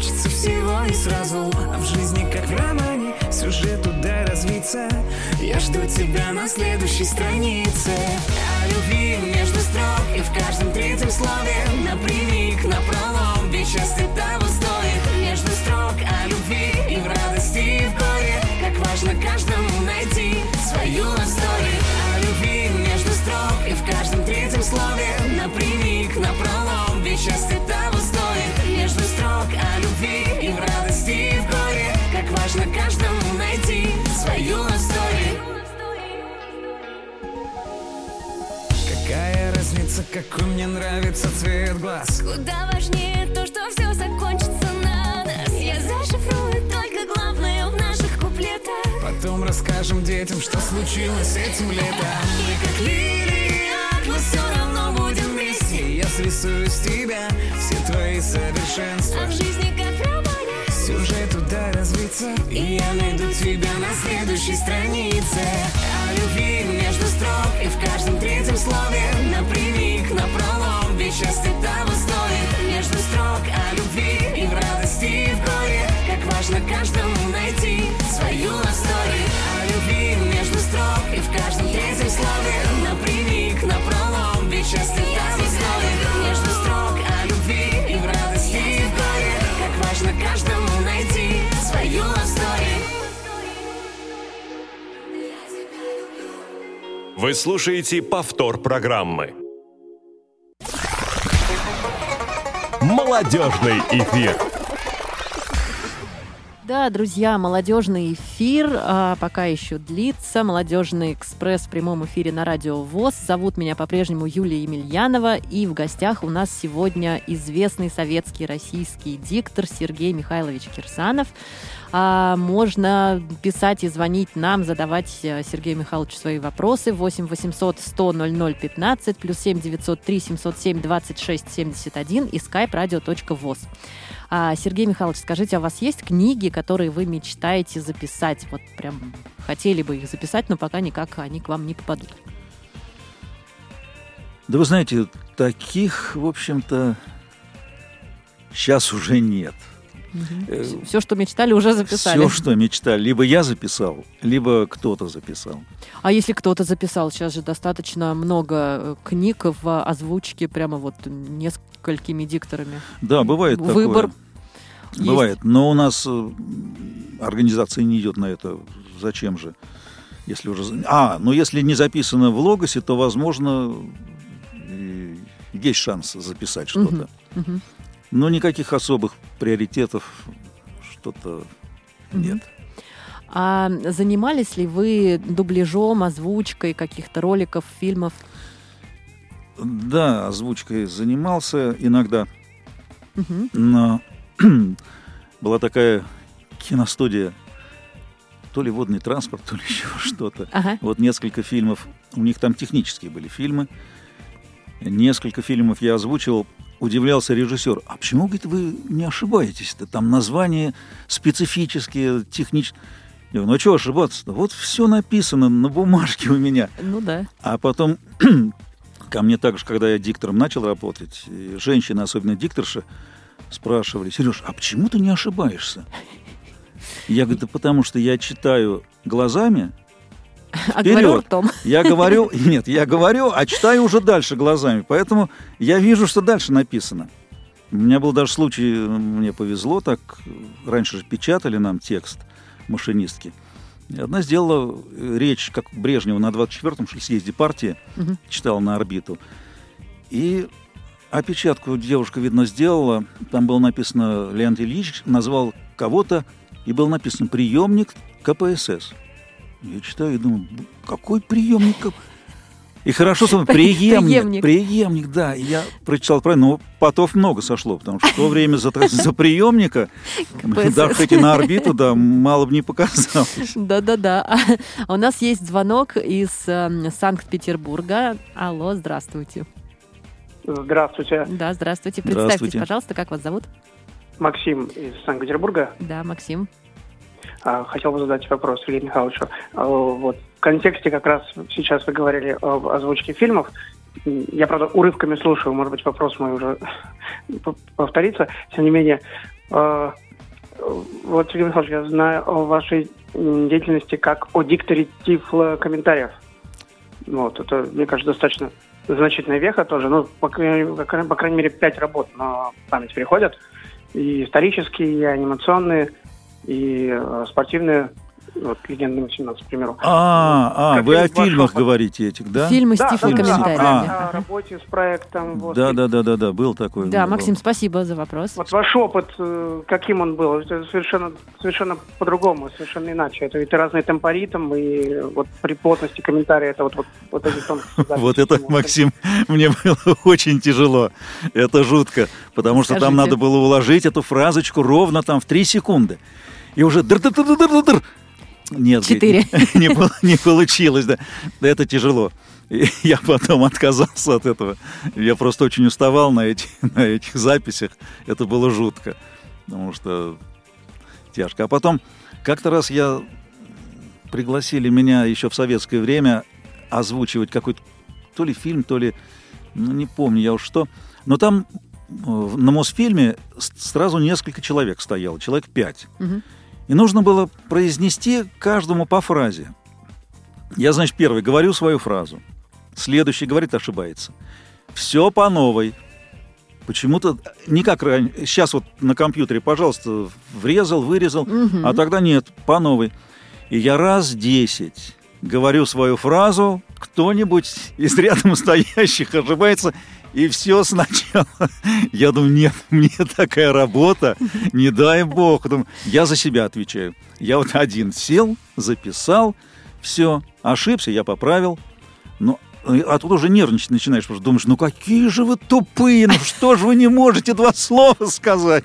[SPEAKER 6] Хочется всего и сразу. А в жизни, как в романе, сюжету дай развиться. Я жду тебя на следующей странице. О любви между строк и в каждом третьем слове. Напрямик на пролом, ведь счастье того стоит. Между строк о любви и в радости, и в горе. Как важно каждому найти свою историю О любви между строк и в каждом третьем слове какой мне нравится цвет глаз.
[SPEAKER 7] Куда важнее то, что все закончится на нас. Я зашифрую только главное в наших куплетах.
[SPEAKER 6] Потом расскажем детям, что случилось этим летом.
[SPEAKER 7] И как лилии мы все равно будем вместе.
[SPEAKER 6] Я срисую с тебя все твои совершенства.
[SPEAKER 7] А в жизни как романе.
[SPEAKER 6] Сюжету дай развиться И я найду тебя на следующей странице о любви между строк И в каждом третьем слове. Напрямик, на пролом Ведь счастье того стоит. Между строк о любви И в радости, и в горе. Как важно каждому найти свою лавстори О любви между строк И в каждом третьем слове. Напрямик, на пролом Ведь счастье того
[SPEAKER 1] Вы слушаете повтор программы. Молодежный эфир.
[SPEAKER 2] Да, друзья, молодежный эфир а, пока еще длится. Молодежный экспресс в прямом эфире на радио ВОЗ. Зовут меня по-прежнему Юлия Емельянова. И в гостях у нас сегодня известный советский российский диктор Сергей Михайлович Кирсанов. А, можно писать и звонить нам, задавать э, Сергею Михайловичу свои вопросы. 8 800 100 00 15 плюс 7 903 707 26 71 и skype radio.voz. А, Сергей Михайлович, скажите, а у вас есть книги, которые вы мечтаете записать? Вот прям хотели бы их записать, но пока никак они к вам не попадут.
[SPEAKER 3] Да вы знаете, таких, в общем-то, сейчас уже нет. Э,
[SPEAKER 2] Все, что мечтали, уже записали.
[SPEAKER 3] Все, что мечтали, либо я записал, либо кто-то записал.
[SPEAKER 2] А если кто-то записал, сейчас же достаточно много э, книг в озвучке прямо вот несколькими дикторами.
[SPEAKER 3] Да, бывает
[SPEAKER 2] Выбор
[SPEAKER 3] такое. Бывает, но у нас э, организация не идет на это. Зачем же? Если уже... А, ну если не записано в логосе, то, возможно, есть шанс записать что-то.
[SPEAKER 2] Мгм.
[SPEAKER 3] Но никаких особых приоритетов что-то нет.
[SPEAKER 2] А занимались ли вы дубляжом, озвучкой каких-то роликов, фильмов?
[SPEAKER 3] Да, озвучкой занимался иногда,
[SPEAKER 2] Мгм.
[SPEAKER 3] но *clears throat* была такая киностудия, то ли водный транспорт, то ли *laughs* еще что-то.
[SPEAKER 2] Ага.
[SPEAKER 3] Вот несколько фильмов, у них там технические были фильмы. Несколько фильмов я озвучивал. Удивлялся режиссер. А почему, говорит, вы не ошибаетесь-то? Там названия специфические, технические. Я говорю, ну а что ошибаться-то? Вот все написано на бумажке у меня.
[SPEAKER 2] Ну да.
[SPEAKER 3] А потом *clears throat* ко мне также, когда я диктором начал работать, женщины, особенно дикторши, спрашивали, Сереж, а почему ты не ошибаешься? Я говорю, да потому что я читаю глазами,
[SPEAKER 2] А
[SPEAKER 3] Вперед!
[SPEAKER 2] говорю ртом.
[SPEAKER 3] я говорю, нет, я говорю, а читаю уже дальше глазами. Поэтому я вижу, что дальше написано. У меня был даже случай, мне повезло так, раньше же печатали нам текст машинистки. Одна сделала э, речь, как Брежнева на 24-м что ли, съезде партии,
[SPEAKER 2] Мгм.
[SPEAKER 3] читала на орбиту. И опечатку девушка, видно, сделала. Там было написано, Леонид Ильич назвал кого-то, и было написано «приемник КПСС». Я читаю и думаю, «Б- какой приемник? КП?» И хорошо, что *laughs* преемник,
[SPEAKER 2] Преемник.
[SPEAKER 3] преемник, да. Я прочитал правильно, но потов много сошло, потому что в то время за, за преемника, *laughs* да, хоть и на орбиту, да, мало бы не показалось.
[SPEAKER 2] Да-да-да. А, *laughs* у нас есть звонок из эм, Санкт-Петербурга. Алло, здравствуйте.
[SPEAKER 8] Здравствуйте,
[SPEAKER 2] Да, здравствуйте. Представьтесь,
[SPEAKER 3] Здравствуйте.
[SPEAKER 2] пожалуйста, как вас зовут?
[SPEAKER 8] Максим из Санкт-Петербурга.
[SPEAKER 2] Да, Максим.
[SPEAKER 8] А, Хотел бы задать вопрос Сергею Михайловичу. А, Вот в контексте как раз сейчас вы говорили об озвучке фильмов. Я, правда, урывками слушаю, может быть, вопрос мой уже *laughs* повторится. Тем не менее, а, вот, Сергей Михайлович, я знаю о вашей деятельности как о дикторе тифло комментариев. Вот, это, мне кажется, достаточно значительная веха тоже. Ну, по, по крайней- мере, пять работ на память переходят. И исторические, и анимационные, и э, спортивные. Вот «Легенда 18», к примеру.
[SPEAKER 3] А, а, вы о
[SPEAKER 8] фильм «Ваш
[SPEAKER 3] фильмах
[SPEAKER 8] опыт».
[SPEAKER 3] говорите этих, да?
[SPEAKER 2] Фильмы с
[SPEAKER 8] Да, да, да,
[SPEAKER 2] тифлокомментариями.
[SPEAKER 3] А.
[SPEAKER 8] о работе с проектом. вот.
[SPEAKER 3] Да, да, да, да, да, был такой.
[SPEAKER 2] Да. Максим, спасибо за вопрос.
[SPEAKER 8] Вот ваш опыт, э, каким он был? Это совершенно, совершенно по-другому, совершенно иначе. Это ведь разный темпоритм, и вот при плотности комментария, это вот, вот, вот эти тонкости. *laughs*
[SPEAKER 3] Вот это, Максим, *laughs* мне было очень тяжело. Это жутко, потому что там надо было уложить эту фразочку ровно там в три секунды. И уже дыр дыр дыр дыр дыр Нет,
[SPEAKER 2] Четыре. *laughs*
[SPEAKER 3] не, пол- не получилось, да. Да это тяжело. И я потом *laughs* отказался от этого. Я просто очень уставал на, эти, *laughs* на этих записях. Это было жутко, потому что тяжко. А потом как-то раз я пригласили меня еще в советское время озвучивать какой-то то ли фильм, то ли, ну не помню я уж что. Но там э, на Мосфильме сразу несколько человек стояло, человек пять.
[SPEAKER 2] Мгм.
[SPEAKER 3] И нужно было произнести каждому по фразе. Я, значит, первый говорю свою фразу. Следующий говорит, ошибается. Все по новой. Почему-то не как раньше. Сейчас вот на компьютере, пожалуйста, врезал, вырезал.
[SPEAKER 2] Мгм.
[SPEAKER 3] А тогда нет, по новой. И я раз десять говорю свою фразу, кто-нибудь из рядом *laughs* стоящих ошибается, и все сначала. Я думаю, нет, мне такая работа, не дай бог. Думаю, я за себя отвечаю. Я вот один сел, записал, все, ошибся, я поправил. Но а тут уже нервничать начинаешь, потому что думаешь, ну какие же вы тупые, ну что же вы не можете два слова сказать?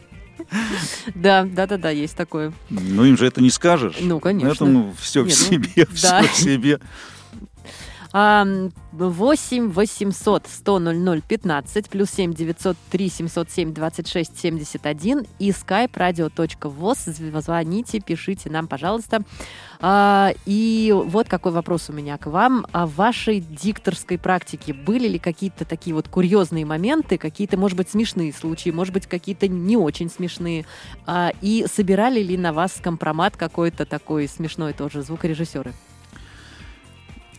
[SPEAKER 2] Да, да, да, да, есть такое.
[SPEAKER 3] Ну им же это не скажешь.
[SPEAKER 2] Ну, конечно.
[SPEAKER 3] Поэтому все в
[SPEAKER 2] Не, ну,
[SPEAKER 3] себе, все
[SPEAKER 2] да.
[SPEAKER 3] в себе.
[SPEAKER 2] А, 8 800 100 00 15 плюс 7 903 707 26 71 и skype. Звоните, пишите нам, пожалуйста. А, и вот какой вопрос у меня к вам. О вашей дикторской практике были ли какие-то такие вот курьезные моменты, какие-то, может быть, смешные случаи, может быть, какие-то не очень смешные? А, и собирали ли на вас компромат какой-то такой смешной тоже звукорежиссеры?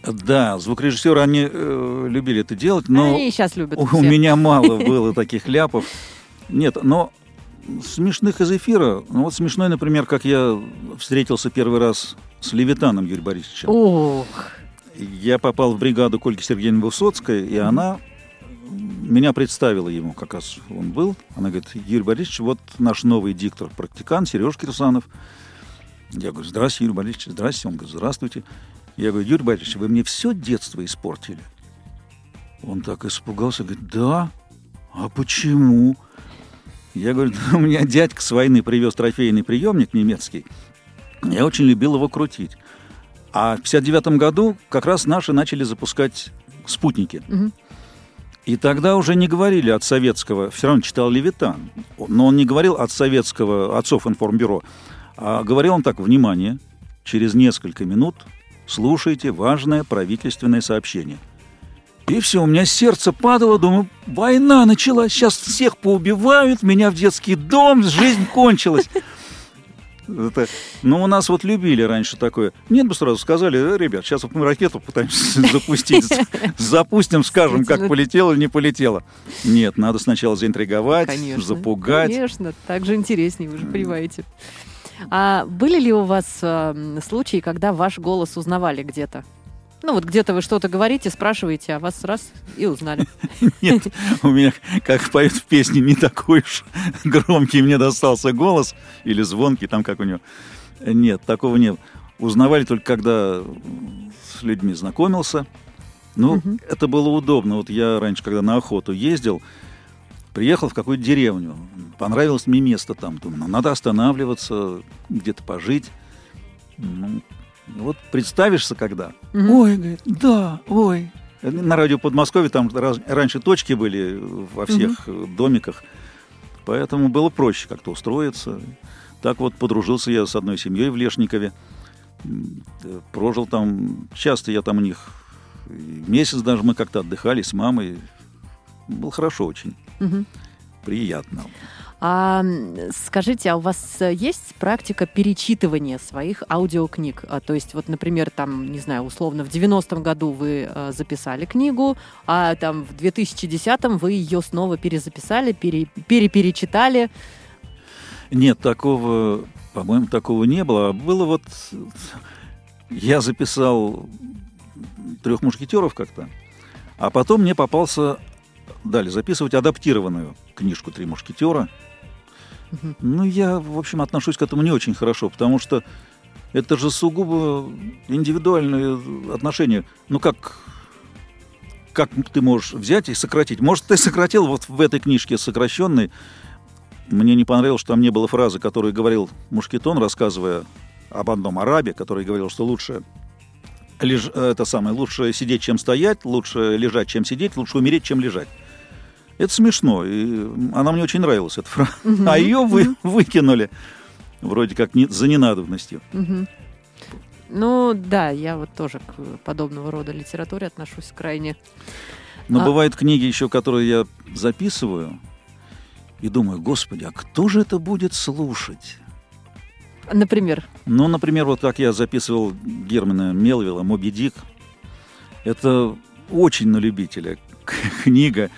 [SPEAKER 3] Да, звукорежиссеры, они э, любили это делать, но
[SPEAKER 2] Они сейчас любят.
[SPEAKER 3] у
[SPEAKER 2] все.
[SPEAKER 3] меня мало *laughs* было таких ляпов. Нет, но смешных из эфира. Ну вот смешной, например, как я встретился первый раз с Левитаном Юрием Борисовичем.
[SPEAKER 2] Ох,
[SPEAKER 3] Я попал в бригаду Кольки Сергеевны Высоцкой, и она меня представила ему, как раз он был. Она говорит, Юрий Борисович, вот наш новый диктор, практикант Сереж Кирсанов. Я говорю, здравствуйте, Юрий Борисович, здравствуйте. Он говорит, здравствуйте. Я говорю, Юрий Борисович, вы мне все детство испортили. Он так испугался, говорит, да, а почему? Я говорю, «Да у меня дядька с войны привез трофейный приемник немецкий. Я очень любил его крутить. А в 59 году как раз наши начали запускать спутники.
[SPEAKER 2] Мгм.
[SPEAKER 3] И тогда уже не говорили от советского, все равно читал Левитан, но он не говорил от советского, отцов информбюро, а говорил он так, внимание, через несколько минут слушайте важное правительственное сообщение. И все, у меня сердце падало, думаю, война началась, сейчас всех поубивают, меня в детский дом, жизнь кончилась. Это, ну, у нас вот любили раньше такое. Нет бы сразу сказали, «Э, ребят, сейчас мы ракету пытаемся *laughs* запустить. Запустим, скажем, как полетело или не полетело. Нет, надо сначала заинтриговать,
[SPEAKER 2] конечно.
[SPEAKER 3] запугать.
[SPEAKER 2] Конечно, так же интереснее, вы же понимаете. А были ли у вас э, случаи, когда ваш голос узнавали где-то? Ну вот где-то вы что-то говорите, спрашиваете, а вас раз и узнали. *laughs*
[SPEAKER 3] Нет, у меня, как поют в песне, не такой уж громкий мне достался голос или звонкий, там как у него. Нет, такого нет. Узнавали только, когда с людьми знакомился. Ну, это было удобно. Вот я раньше, когда на охоту ездил, приехал в какую-то деревню. Понравилось мне место там. Думаю, ну, надо останавливаться, где-то пожить. Ну, вот представишься когда.
[SPEAKER 2] Мгм.
[SPEAKER 3] Ой, говорит, да, ой. На радио Подмосковье там раз- раньше точки были во всех э, домиках, поэтому было проще как-то устроиться. Так вот подружился я с одной семьей в Лешникове, э, прожил там, часто я там у них, месяц даже мы как-то отдыхали с мамой. Было хорошо очень,
[SPEAKER 2] Мгм.
[SPEAKER 3] приятно.
[SPEAKER 2] А скажите, а у вас э, есть практика перечитывания своих аудиокниг? А, то есть, вот, например, там, не знаю, условно, в 90-м году вы э, записали книгу, а там в 2010-м вы ее снова перезаписали, пере, переперечитали.
[SPEAKER 3] Нет, такого, по-моему, такого не было. А Было вот... Я записал трех мушкетеров как-то, а потом мне попался... Дали записывать адаптированную книжку «Три мушкетера». Ну, я, в общем, отношусь к этому не очень хорошо, потому что это же сугубо индивидуальные отношения. Ну, как, как ты можешь взять и сократить? Может, ты сократил вот в этой книжке сокращенной. Мне не понравилось, что там не было фразы, которую говорил Мушкетон, рассказывая об одном арабе, который говорил, что лучше леж- это самое, лучше сидеть, чем стоять, лучше лежать, чем сидеть, лучше умереть, чем лежать. Это смешно, и она мне очень нравилась, эта фраза.
[SPEAKER 2] Мгм. *laughs*
[SPEAKER 3] А ее вы, выкинули, вроде как не, за ненадобностью.
[SPEAKER 2] Мгм. Ну, да, я вот тоже к подобного рода литературе отношусь крайне.
[SPEAKER 3] Но
[SPEAKER 2] А-
[SPEAKER 3] бывают книги еще, которые я записываю, и думаю, господи, а кто же это будет слушать?
[SPEAKER 2] Например,
[SPEAKER 3] Ну, например, вот как я записывал Германа Мелвилла «Моби Дик». Это очень на любителя *laughs* книга.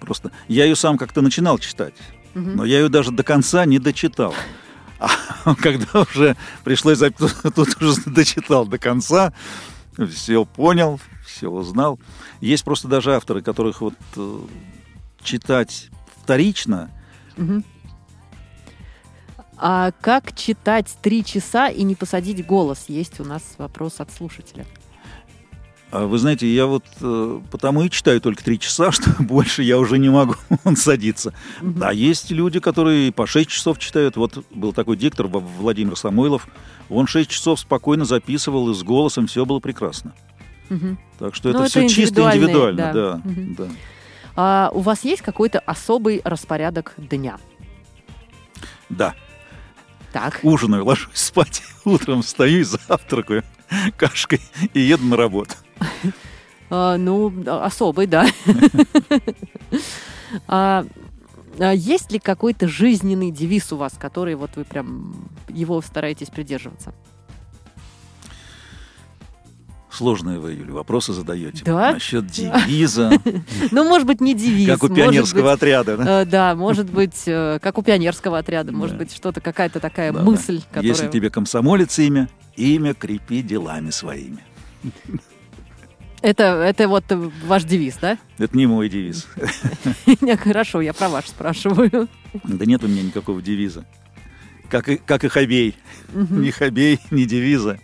[SPEAKER 3] Просто я ее сам как-то начинал читать,
[SPEAKER 2] мгм.
[SPEAKER 3] но я ее даже до конца не дочитал. А, *laughs* когда уже пришлось, *laughs* тут уже дочитал до конца, все понял, все узнал. Есть просто даже авторы, которых вот э, читать вторично,
[SPEAKER 2] Мгм. А как читать три часа и не посадить голос? Есть у нас вопрос от слушателя.
[SPEAKER 3] А Вы знаете, я вот э, потому и читаю только три часа, *laughs* что больше я уже не могу *laughs* садиться.
[SPEAKER 2] Мгм.
[SPEAKER 3] А есть люди, которые по 6 часов читают. Вот был такой диктор Владимир Самойлов. Он 6 часов спокойно записывал, и с голосом все было прекрасно.
[SPEAKER 2] Мгм.
[SPEAKER 3] Так что
[SPEAKER 2] Ну,
[SPEAKER 3] это,
[SPEAKER 2] это
[SPEAKER 3] все чисто
[SPEAKER 2] индивидуальные,
[SPEAKER 3] индивидуально.
[SPEAKER 2] да.
[SPEAKER 3] Да,
[SPEAKER 2] Мгм.
[SPEAKER 3] да.
[SPEAKER 2] А у вас есть какой-то особый распорядок дня?
[SPEAKER 3] Да.
[SPEAKER 2] Так.
[SPEAKER 3] Ужинаю, ложусь спать, *laughs* утром встаю и завтракаю *laughs* кашкой и еду на работу.
[SPEAKER 2] А, ну, особый, да. *laughs* А, а есть ли какой-то жизненный девиз у вас, который вот вы прям его стараетесь придерживаться?
[SPEAKER 3] Сложные вы, Юля, вопросы задаете.
[SPEAKER 2] Да?
[SPEAKER 3] Насчет девиза, *laughs*
[SPEAKER 2] Ну, может быть, не девиз.
[SPEAKER 3] как у пионерского отряда. да?
[SPEAKER 2] Да, может быть, как у пионерского отряда, может быть, что-то, какая-то такая мысль.
[SPEAKER 3] Если тебе комсомолец имя, имя крепи делами своими.
[SPEAKER 2] Это, это вот ваш девиз, да?
[SPEAKER 3] Это не мой девиз. *laughs*
[SPEAKER 2] Хорошо, я про ваш спрашиваю.
[SPEAKER 3] Да нет у меня никакого девиза. Как и, как и Хабей. Ни Хабей, ни девиза.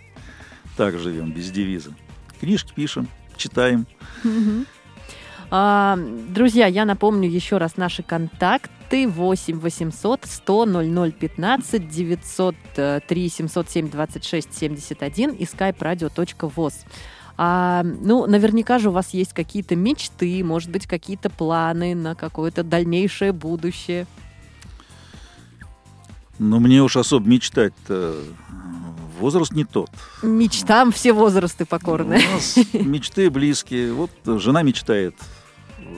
[SPEAKER 3] Так живем, без девиза. Книжки пишем, читаем.
[SPEAKER 2] А, друзья, я напомню еще раз наши контакты 8 800 100 00 15 903 707 26 71 и skype-radio.voz. А, ну, наверняка же у вас есть какие-то мечты, может быть, какие-то планы на какое-то дальнейшее будущее.
[SPEAKER 3] Но мне уж особо мечтать-то возраст не тот.
[SPEAKER 2] Мечтам все возрасты покорны.
[SPEAKER 3] У нас мечты близкие. Вот жена мечтает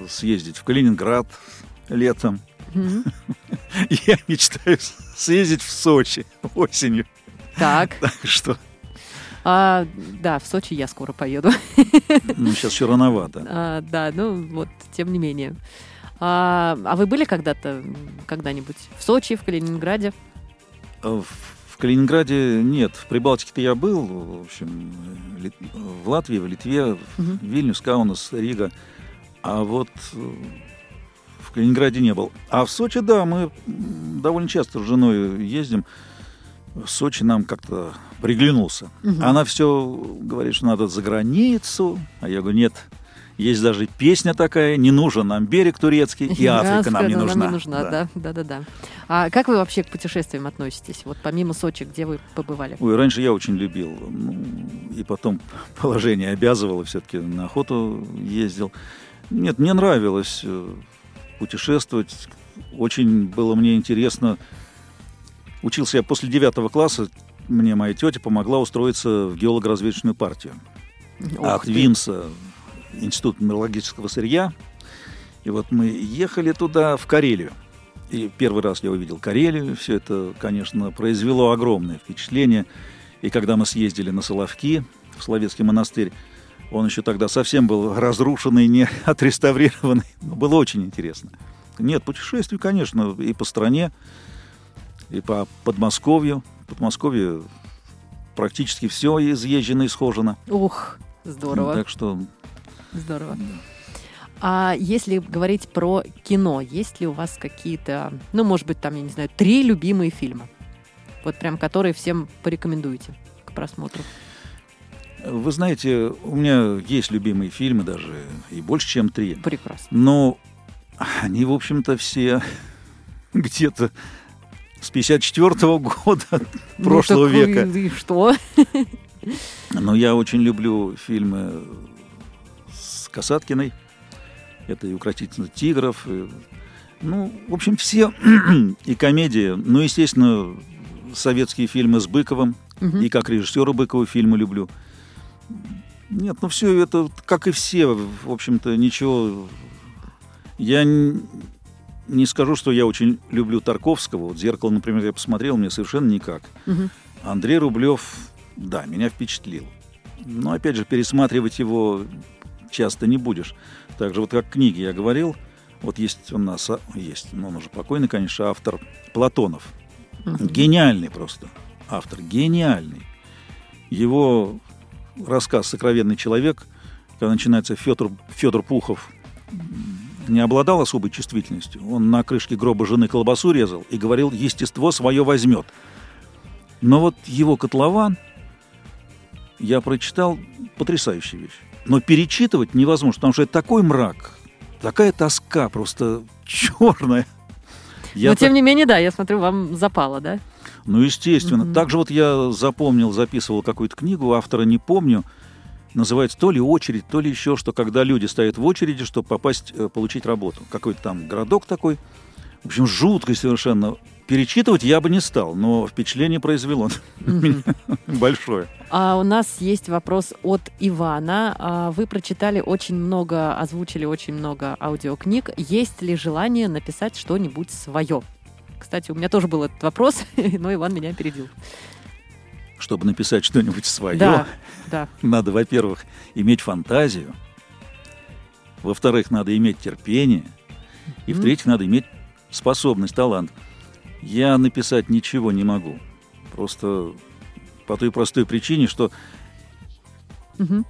[SPEAKER 3] съездить в Калининград летом. Я мечтаю съездить в Сочи осенью.
[SPEAKER 2] Так,
[SPEAKER 3] Так что,
[SPEAKER 2] а, да, в Сочи я скоро поеду.
[SPEAKER 3] ну, сейчас еще рановато.
[SPEAKER 2] А, да, ну вот, тем не менее. А, а вы были когда-то, когда-нибудь в Сочи, в Калининграде?
[SPEAKER 3] А в Калининграде нет. В Прибалтике-то я был. В общем, Лит- в Латвии, в Литве,
[SPEAKER 2] Мгм.
[SPEAKER 3] Вильнюс, Каунас, Рига. А вот э, в Калининграде не был. А в Сочи, да, мы довольно часто с женой ездим. В Сочи нам как-то приглянулся.
[SPEAKER 2] Мгм.
[SPEAKER 3] Она все говорит, что надо за границу. А я говорю, нет. Есть даже песня такая, не нужен нам берег турецкий, и Африка нам не
[SPEAKER 2] Нам
[SPEAKER 3] нужна.
[SPEAKER 2] не нужна, да, да, да, да. А как вы вообще к путешествиям относитесь? Вот помимо Сочи, где вы побывали?
[SPEAKER 3] Ой, раньше я очень любил. Ну, и потом *laughs* положение обязывало, все-таки на охоту ездил. Нет, мне нравилось э, путешествовать. Очень было мне интересно. Учился я после девятого класса. Мне моя тетя помогла устроиться в геолого-разведочную партию. От. ВИМСа, Институт минералогического сырья. И вот мы ехали туда, в Карелию. И первый раз я увидел Карелию. Все это, конечно, произвело огромное впечатление. И когда мы съездили на Соловки, в Словецкий монастырь, он еще тогда совсем был разрушенный, не *laughs* отреставрированный. Но было очень интересно. Нет, путешествий, конечно, и по стране, и по Подмосковью. Подмосковье практически все изъезжено и схожено.
[SPEAKER 2] Ух, здорово,
[SPEAKER 3] Так что
[SPEAKER 2] здорово. А если говорить про кино, есть ли у вас какие-то, ну, может быть, там, я не знаю, три любимые фильма? Вот прям, которые всем порекомендуете к просмотру.
[SPEAKER 3] Вы знаете, у меня есть любимые фильмы даже, и больше, чем три.
[SPEAKER 2] Прекрасно.
[SPEAKER 3] Но они, в общем-то, все *laughs* где-то с 54 года прошлого
[SPEAKER 2] Ну, так
[SPEAKER 3] века.
[SPEAKER 2] И, и что? *laughs*
[SPEAKER 3] Но я очень люблю фильмы с Касаткиной. Это и «Укротительный тигров». и, ну, в общем, все. *clears throat* и комедии. Ну, естественно, советские фильмы с Быковым. И как режиссера Быкова фильмы люблю. Нет, ну все это, как и все, в общем-то, ничего... Я не скажу, что я очень люблю Тарковского. Вот «Зеркало», например, я посмотрел, мне совершенно никак.
[SPEAKER 2] Мгм.
[SPEAKER 3] Андрей Рублев, да, меня впечатлил. Но, опять же, пересматривать его часто не будешь. Так же, вот как книги я говорил, вот есть у нас, а, есть, но он уже покойный, конечно, автор Платонов. Гениальный просто автор, гениальный. Его рассказ «Сокровенный человек», когда начинается Федор, Федор Пухов, не обладал особой чувствительностью. Он на крышке гроба жены колбасу резал и говорил, естество свое возьмет. Но вот его котлован я прочитал потрясающая вещь. Но перечитывать невозможно, потому что это такой мрак, такая тоска просто черная.
[SPEAKER 2] Я Но, так... тем не менее, да, я смотрю, вам запало, да?
[SPEAKER 3] Ну, естественно. Mm-hmm. Также вот я запомнил, записывал какую-то книгу, автора не помню, называется то ли очередь, то ли еще что, когда люди стоят в очереди, чтобы попасть, э, получить работу. Какой-то там городок такой. В общем, жуткий совершенно. Перечитывать я бы не стал, но впечатление произвело *laughs* большое.
[SPEAKER 2] А у нас есть вопрос от Ивана. А, вы прочитали очень много, озвучили очень много аудиокниг. Есть ли желание написать что-нибудь свое? Кстати, у меня тоже был этот вопрос, *laughs* но Иван меня опередил.
[SPEAKER 3] Чтобы написать что-нибудь свое,
[SPEAKER 2] да, *laughs* да.
[SPEAKER 3] надо, во-первых, иметь фантазию, во-вторых, надо иметь терпение, и, в-третьих, надо иметь способность, талант. Я написать ничего не могу. Просто по той простой причине, что...
[SPEAKER 2] Угу.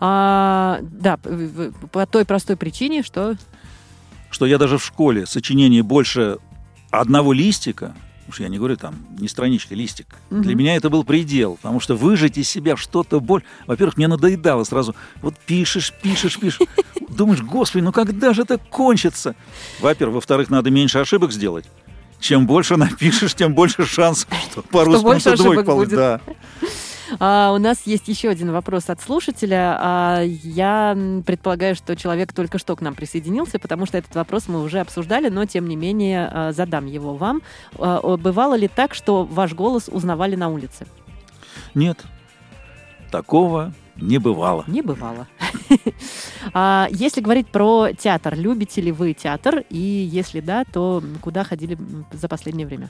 [SPEAKER 2] А, да, по той простой причине, что
[SPEAKER 3] что я даже в школе сочинение больше одного листика, уж я не говорю там, не страничка, листик, угу. для меня это был предел, потому что выжать из себя что-то боль... Во-первых, мне надоедало сразу. Вот пишешь, пишешь, пишешь. *laughs* Думаешь, господи, ну когда же это кончится? Во-первых. Во-вторых, надо меньше ошибок сделать. Чем больше напишешь, тем больше шансов, что по-русски двойка получится. Да.
[SPEAKER 2] А, у нас есть еще один вопрос от слушателя. А, я предполагаю, что человек только что к нам присоединился, потому что этот вопрос мы уже обсуждали, но тем не менее а, задам его вам. А, бывало ли так, что ваш голос узнавали на улице?
[SPEAKER 3] Нет, такого не бывало.
[SPEAKER 2] Не бывало. *laughs* А если говорить про театр, любите ли вы театр? И если да, то куда ходили за последнее время?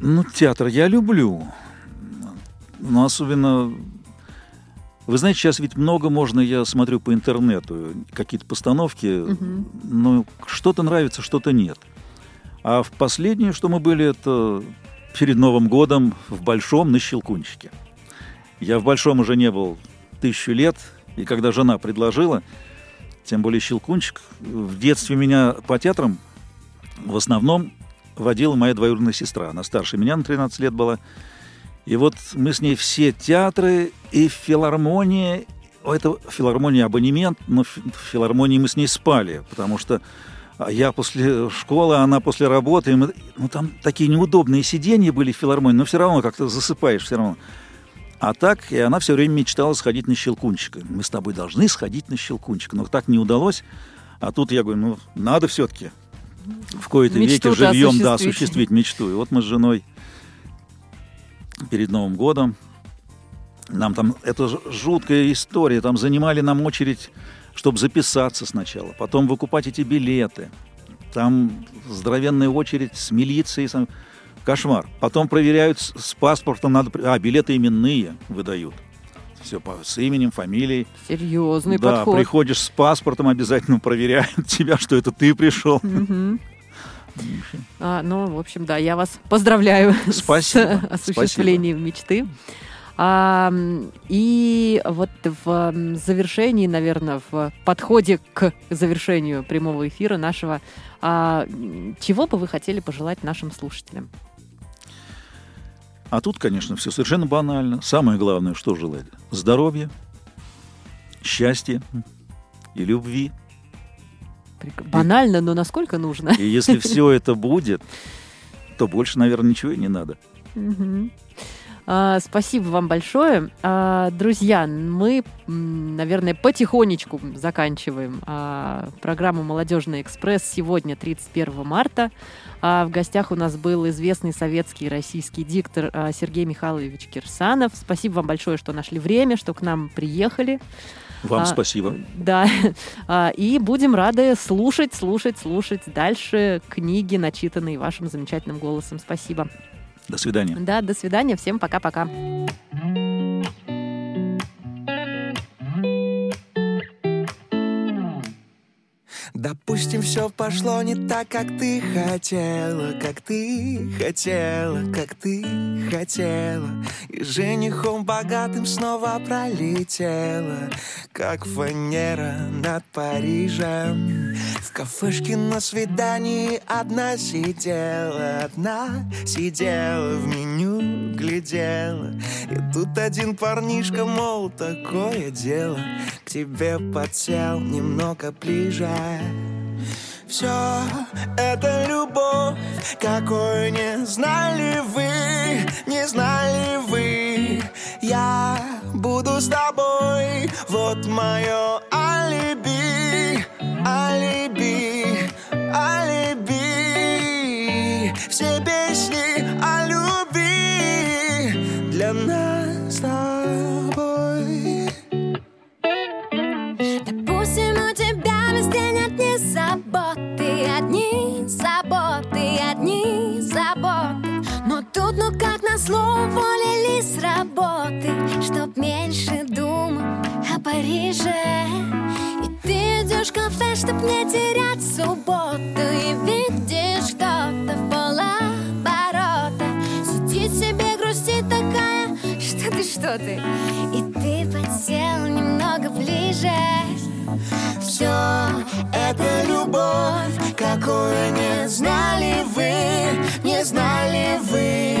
[SPEAKER 3] Ну, театр я люблю. Но особенно... Вы знаете, сейчас ведь много можно, я смотрю по интернету, какие-то постановки, угу. но что-то нравится, что-то нет. А в последнее, что мы были, это перед Новым годом в Большом на Щелкунчике. Я в Большом уже не был тысячу лет, и когда жена предложила, тем более Щелкунчик, в детстве меня по театрам в основном водила моя двоюродная сестра. Она старше меня на 13 лет была. И вот мы с ней все театры и филармония, это филармония абонемент, но в филармонии мы с ней спали, потому что я после школы, она после работы, мы, ну там такие неудобные сиденья были в филармонии, но все равно как-то засыпаешь все равно. А так, и она все время мечтала сходить на Щелкунчика. Мы с тобой должны сходить на Щелкунчика. Но так не удалось. А тут я говорю, ну, надо все-таки в кои-то веке живьем, да, осуществить мечту. И вот мы с женой перед Новым годом. Нам там, это жуткая история, там занимали нам очередь, чтобы записаться сначала, потом выкупать эти билеты. Там здоровенная очередь с милицией, кошмар. Потом проверяют с паспортом, надо, а, билеты именные выдают. Все по, с именем, фамилией.
[SPEAKER 2] Серьезный
[SPEAKER 3] да,
[SPEAKER 2] подход.
[SPEAKER 3] приходишь с паспортом, обязательно *laughs* проверяют тебя, что это ты пришел.
[SPEAKER 2] Угу. А, ну, в общем, да, я вас поздравляю *laughs*
[SPEAKER 3] Спасибо.
[SPEAKER 2] с осуществлением Спасибо. мечты. А, и вот в завершении, наверное, в подходе к завершению прямого эфира нашего, а, чего бы вы хотели пожелать нашим слушателям?
[SPEAKER 3] А тут, конечно, все совершенно банально. Самое главное, что желать? Здоровья, счастья и любви.
[SPEAKER 2] Банально, но насколько нужно.
[SPEAKER 3] И если *laughs* все это будет, то больше, наверное, ничего и не надо.
[SPEAKER 2] А, спасибо вам большое. А, друзья, мы, наверное, потихонечку заканчиваем а, программу «Молодежный экспресс» сегодня, 31 марта. В гостях у нас был известный советский и российский диктор Сергей Михайлович Кирсанов. Спасибо вам большое, что нашли время, что к нам приехали.
[SPEAKER 3] Вам а, спасибо.
[SPEAKER 2] Да. *laughs* А, и будем рады слушать, слушать, слушать дальше книги, начитанные вашим замечательным голосом. Спасибо.
[SPEAKER 3] До свидания.
[SPEAKER 2] Да, до свидания. Всем пока-пока.
[SPEAKER 9] Допустим, все пошло не так, как ты хотела, как ты хотела, как ты хотела. И женихом богатым снова пролетела, как фанера над Парижем. В кафешке на свидании одна сидела, одна сидела в меню глядела. И тут один парнишка, мол, такое дело, к тебе подсел немного ближе. Все это любовь, какой не знали вы, не знали вы. Я буду с тобой, вот мое алиби, алиби, алиби. Все песни о любви нас с тобой.
[SPEAKER 7] Допустим, у тебя везде нет ни заботы Одни заботы, одни заботы Но тут, ну как назло, уволили с работы Чтоб меньше думать о Париже И ты идешь в кафе, чтоб не терять субботу И видишь Что ты? И ты подсел немного ближе
[SPEAKER 9] Все это любовь, какую не знали вы, не знали вы.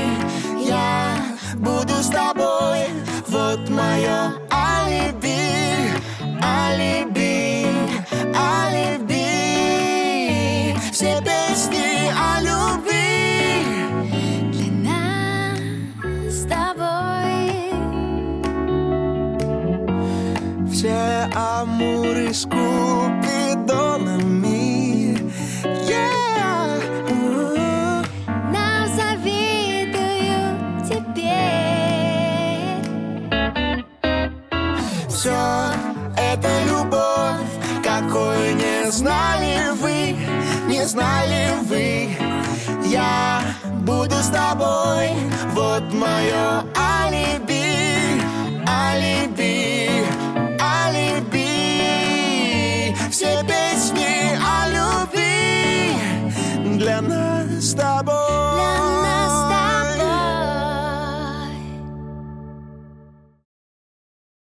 [SPEAKER 9] Я буду с тобой, вот мое алиби, алиби, амуры с купидонами Yeah.
[SPEAKER 7] Нам теперь.
[SPEAKER 9] Все это любовь, какой не знали вы, не знали вы Я буду с тобой, вот мое алиби, алиби trouble.